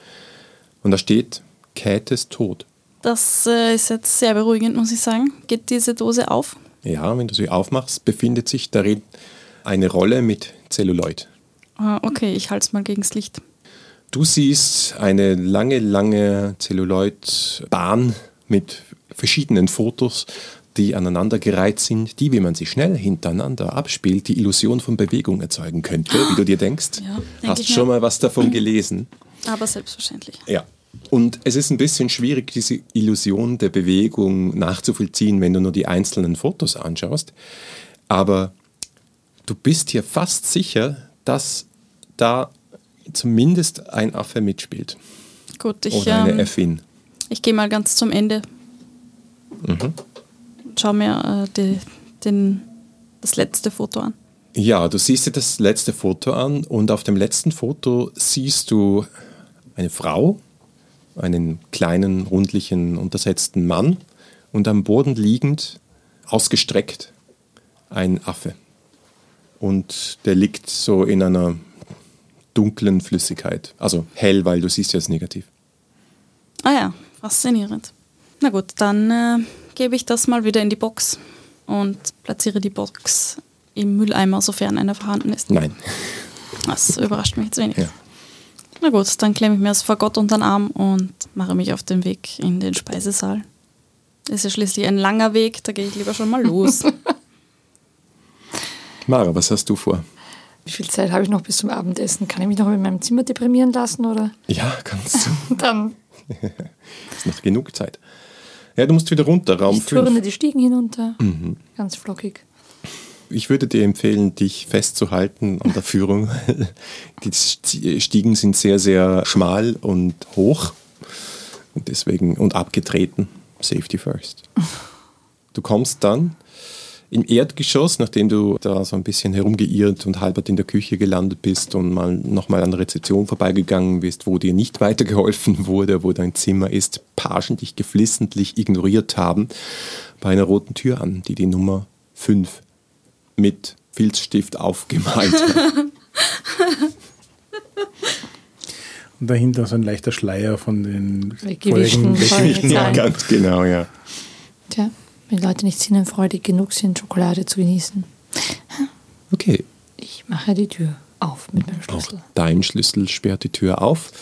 Und da steht Käthes Tod. Das äh, ist jetzt sehr beruhigend, muss ich sagen. Geht diese Dose auf? Ja, wenn du sie aufmachst, befindet sich darin eine Rolle mit Zelluloid. Ah, okay, ich halte es mal gegens Licht. Du siehst eine lange, lange Zelluloid-Bahn mit verschiedenen Fotos, die aneinandergereiht sind, die, wie man sie schnell hintereinander abspielt, die Illusion von Bewegung erzeugen könnte, wie du dir denkst. Ja, denk Hast schon mal was davon gelesen? Aber selbstverständlich. Ja. Und es ist ein bisschen schwierig, diese Illusion der Bewegung nachzuvollziehen, wenn du nur die einzelnen Fotos anschaust. Aber du bist hier fast sicher, dass da zumindest ein Affe mitspielt. Gut, ich, Oder eine ähm, ich gehe mal ganz zum Ende. Mhm. Schau mir äh, die, den, das letzte Foto an. Ja, du siehst dir das letzte Foto an und auf dem letzten Foto siehst du eine Frau, einen kleinen, rundlichen, untersetzten Mann und am Boden liegend, ausgestreckt, ein Affe. Und der liegt so in einer dunklen Flüssigkeit. Also hell, weil du siehst ja es negativ. Ah ja, faszinierend. Na gut, dann äh, gebe ich das mal wieder in die Box und platziere die Box im Mülleimer, sofern einer vorhanden ist. Nein. Das überrascht mich jetzt wenig. Ja. Na gut, dann klemme ich mir das Fagott unter den Arm und mache mich auf den Weg in den Speisesaal. Ist ja schließlich ein langer Weg, da gehe ich lieber schon mal los. Mara, was hast du vor? Wie viel Zeit habe ich noch bis zum Abendessen? Kann ich mich noch in meinem Zimmer deprimieren lassen oder? Ja, kannst du. Dann ist noch genug Zeit. Ja, du musst wieder runter, Raum ich 5. turne die Stiegen hinunter. Mhm. Ganz flockig. Ich würde dir empfehlen, dich festzuhalten an der Führung. Die Stiegen sind sehr, sehr schmal und hoch und deswegen und abgetreten. Safety first. Du kommst dann im Erdgeschoss, nachdem du da so ein bisschen herumgeirrt und halbert in der Küche gelandet bist und mal nochmal an der Rezeption vorbeigegangen bist, wo dir nicht weitergeholfen wurde, wo dein Zimmer ist, Pagen dich geflissentlich ignoriert haben, bei einer roten Tür an, die die Nummer 5 mit Filzstift aufgemalt hat. Und dahinter so ein leichter Schleier von den Weggewischten vorigen- Folgen. ja, ganz genau, ja. Tja, wenn Leute nicht sinnenfreudig genug sind, Schokolade zu genießen. Okay, Ich mache die Tür auf mit meinem Auch Schlüssel. dein Schlüssel sperrt die Tür auf.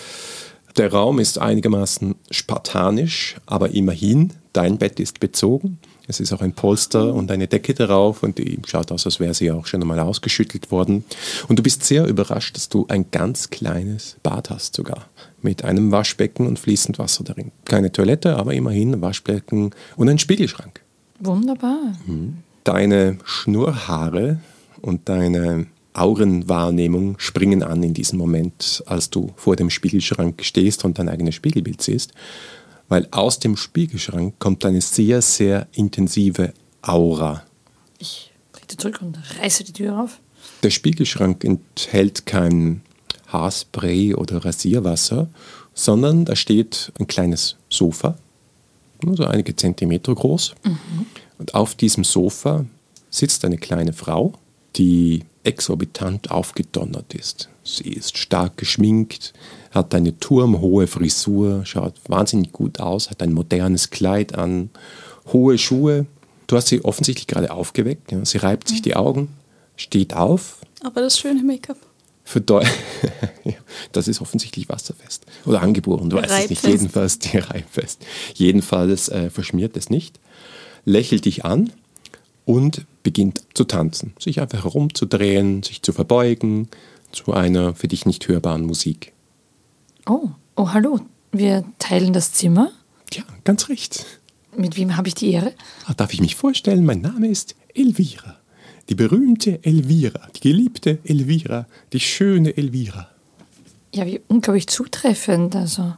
Der Raum ist einigermaßen spartanisch, aber immerhin, dein Bett ist bezogen. Es ist auch ein Polster und eine Decke darauf und die schaut aus, als wäre sie auch schon einmal ausgeschüttelt worden. Und du bist sehr überrascht, dass du ein ganz kleines Bad hast sogar. Mit einem Waschbecken und fließend Wasser darin. Keine Toilette, aber immerhin ein Waschbecken und ein Spiegelschrank Wunderbar. deine Schnurrhaare und deine Aurenwahrnehmung springen an in diesem Moment, als du vor dem Spiegelschrank stehst und dein eigenes Spiegelbild siehst, weil aus dem Spiegelschrank kommt eine sehr, sehr intensive Aura. Ich trete zurück und reiße die Tür auf. Der Spiegelschrank enthält kein Haarspray oder Rasierwasser, sondern da steht ein kleines Sofa, so einige Zentimeter groß. Und auf diesem Sofa sitzt eine kleine Frau, die exorbitant aufgedonnert ist. Sie ist stark geschminkt, hat eine turmhohe Frisur, schaut wahnsinnig gut aus, hat ein modernes Kleid an, hohe Schuhe. Du hast sie offensichtlich gerade aufgeweckt. Sie reibt sich die Augen, steht auf, Aber das schöne Make-up. Verdeu ja, das ist offensichtlich wasserfest. Oder angeboren, du weißt es nicht. Jedenfalls die reibfest. Jedenfalls äh, verschmiert es nicht. Lächelt dich an und beginnt zu tanzen. Sich einfach herumzudrehen, sich zu verbeugen zu einer für dich nicht hörbaren Musik. Oh, oh, hallo. Wir teilen das Zimmer. Ja, ganz recht. Mit wem habe ich die Ehre? Ah, Darf ich mich vorstellen? Mein Name ist Elvira. Die berühmte Elvira, die geliebte Elvira, die schöne Elvira. Ja, wie unglaublich zutreffend. Also,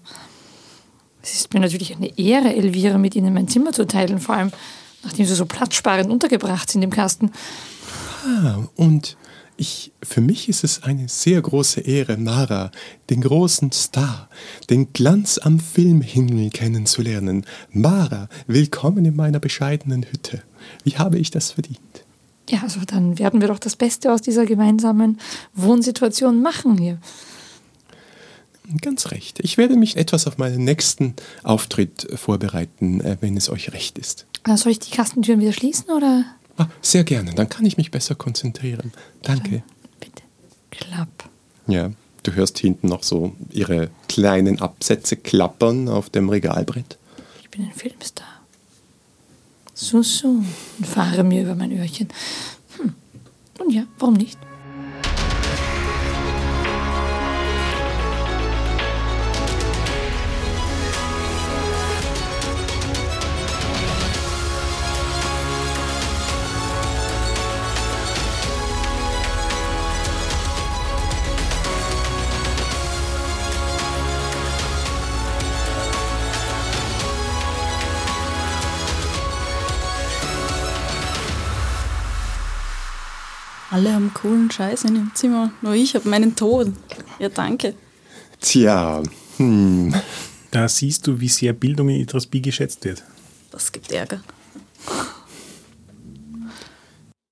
es ist mir natürlich eine Ehre, Elvira mit Ihnen mein Zimmer zu teilen, vor allem nachdem Sie so platzsparend untergebracht sind im Kasten. Ah, und ich, für mich ist es eine sehr große Ehre, Mara, den großen Star, den Glanz am Filmhimmel kennenzulernen. Mara, willkommen in meiner bescheidenen Hütte. Wie habe ich das verdient? Ja, also dann werden wir doch das Beste aus dieser gemeinsamen Wohnsituation machen hier. Ganz recht. Ich werde mich etwas auf meinen nächsten Auftritt vorbereiten, äh, wenn es euch recht ist. Äh, Soll ich die Kastentüren wieder schließen oder? Ah, sehr gerne, dann kann ich mich besser konzentrieren. Danke. Bitte. Klapp. Ja, du hörst hinten noch so ihre kleinen Absätze klappern auf dem Regalbrett. Ich bin ein Filmstar. So, so. Und fahre mir über mein Öhrchen. Hm. Und ja, warum nicht? Alle haben coolen Scheiß in ihrem Zimmer. Nur ich habe meinen Tod. Ja, danke. Tja, hm, Da siehst du, wie sehr Bildung in Itrasby geschätzt wird. Das gibt Ärger.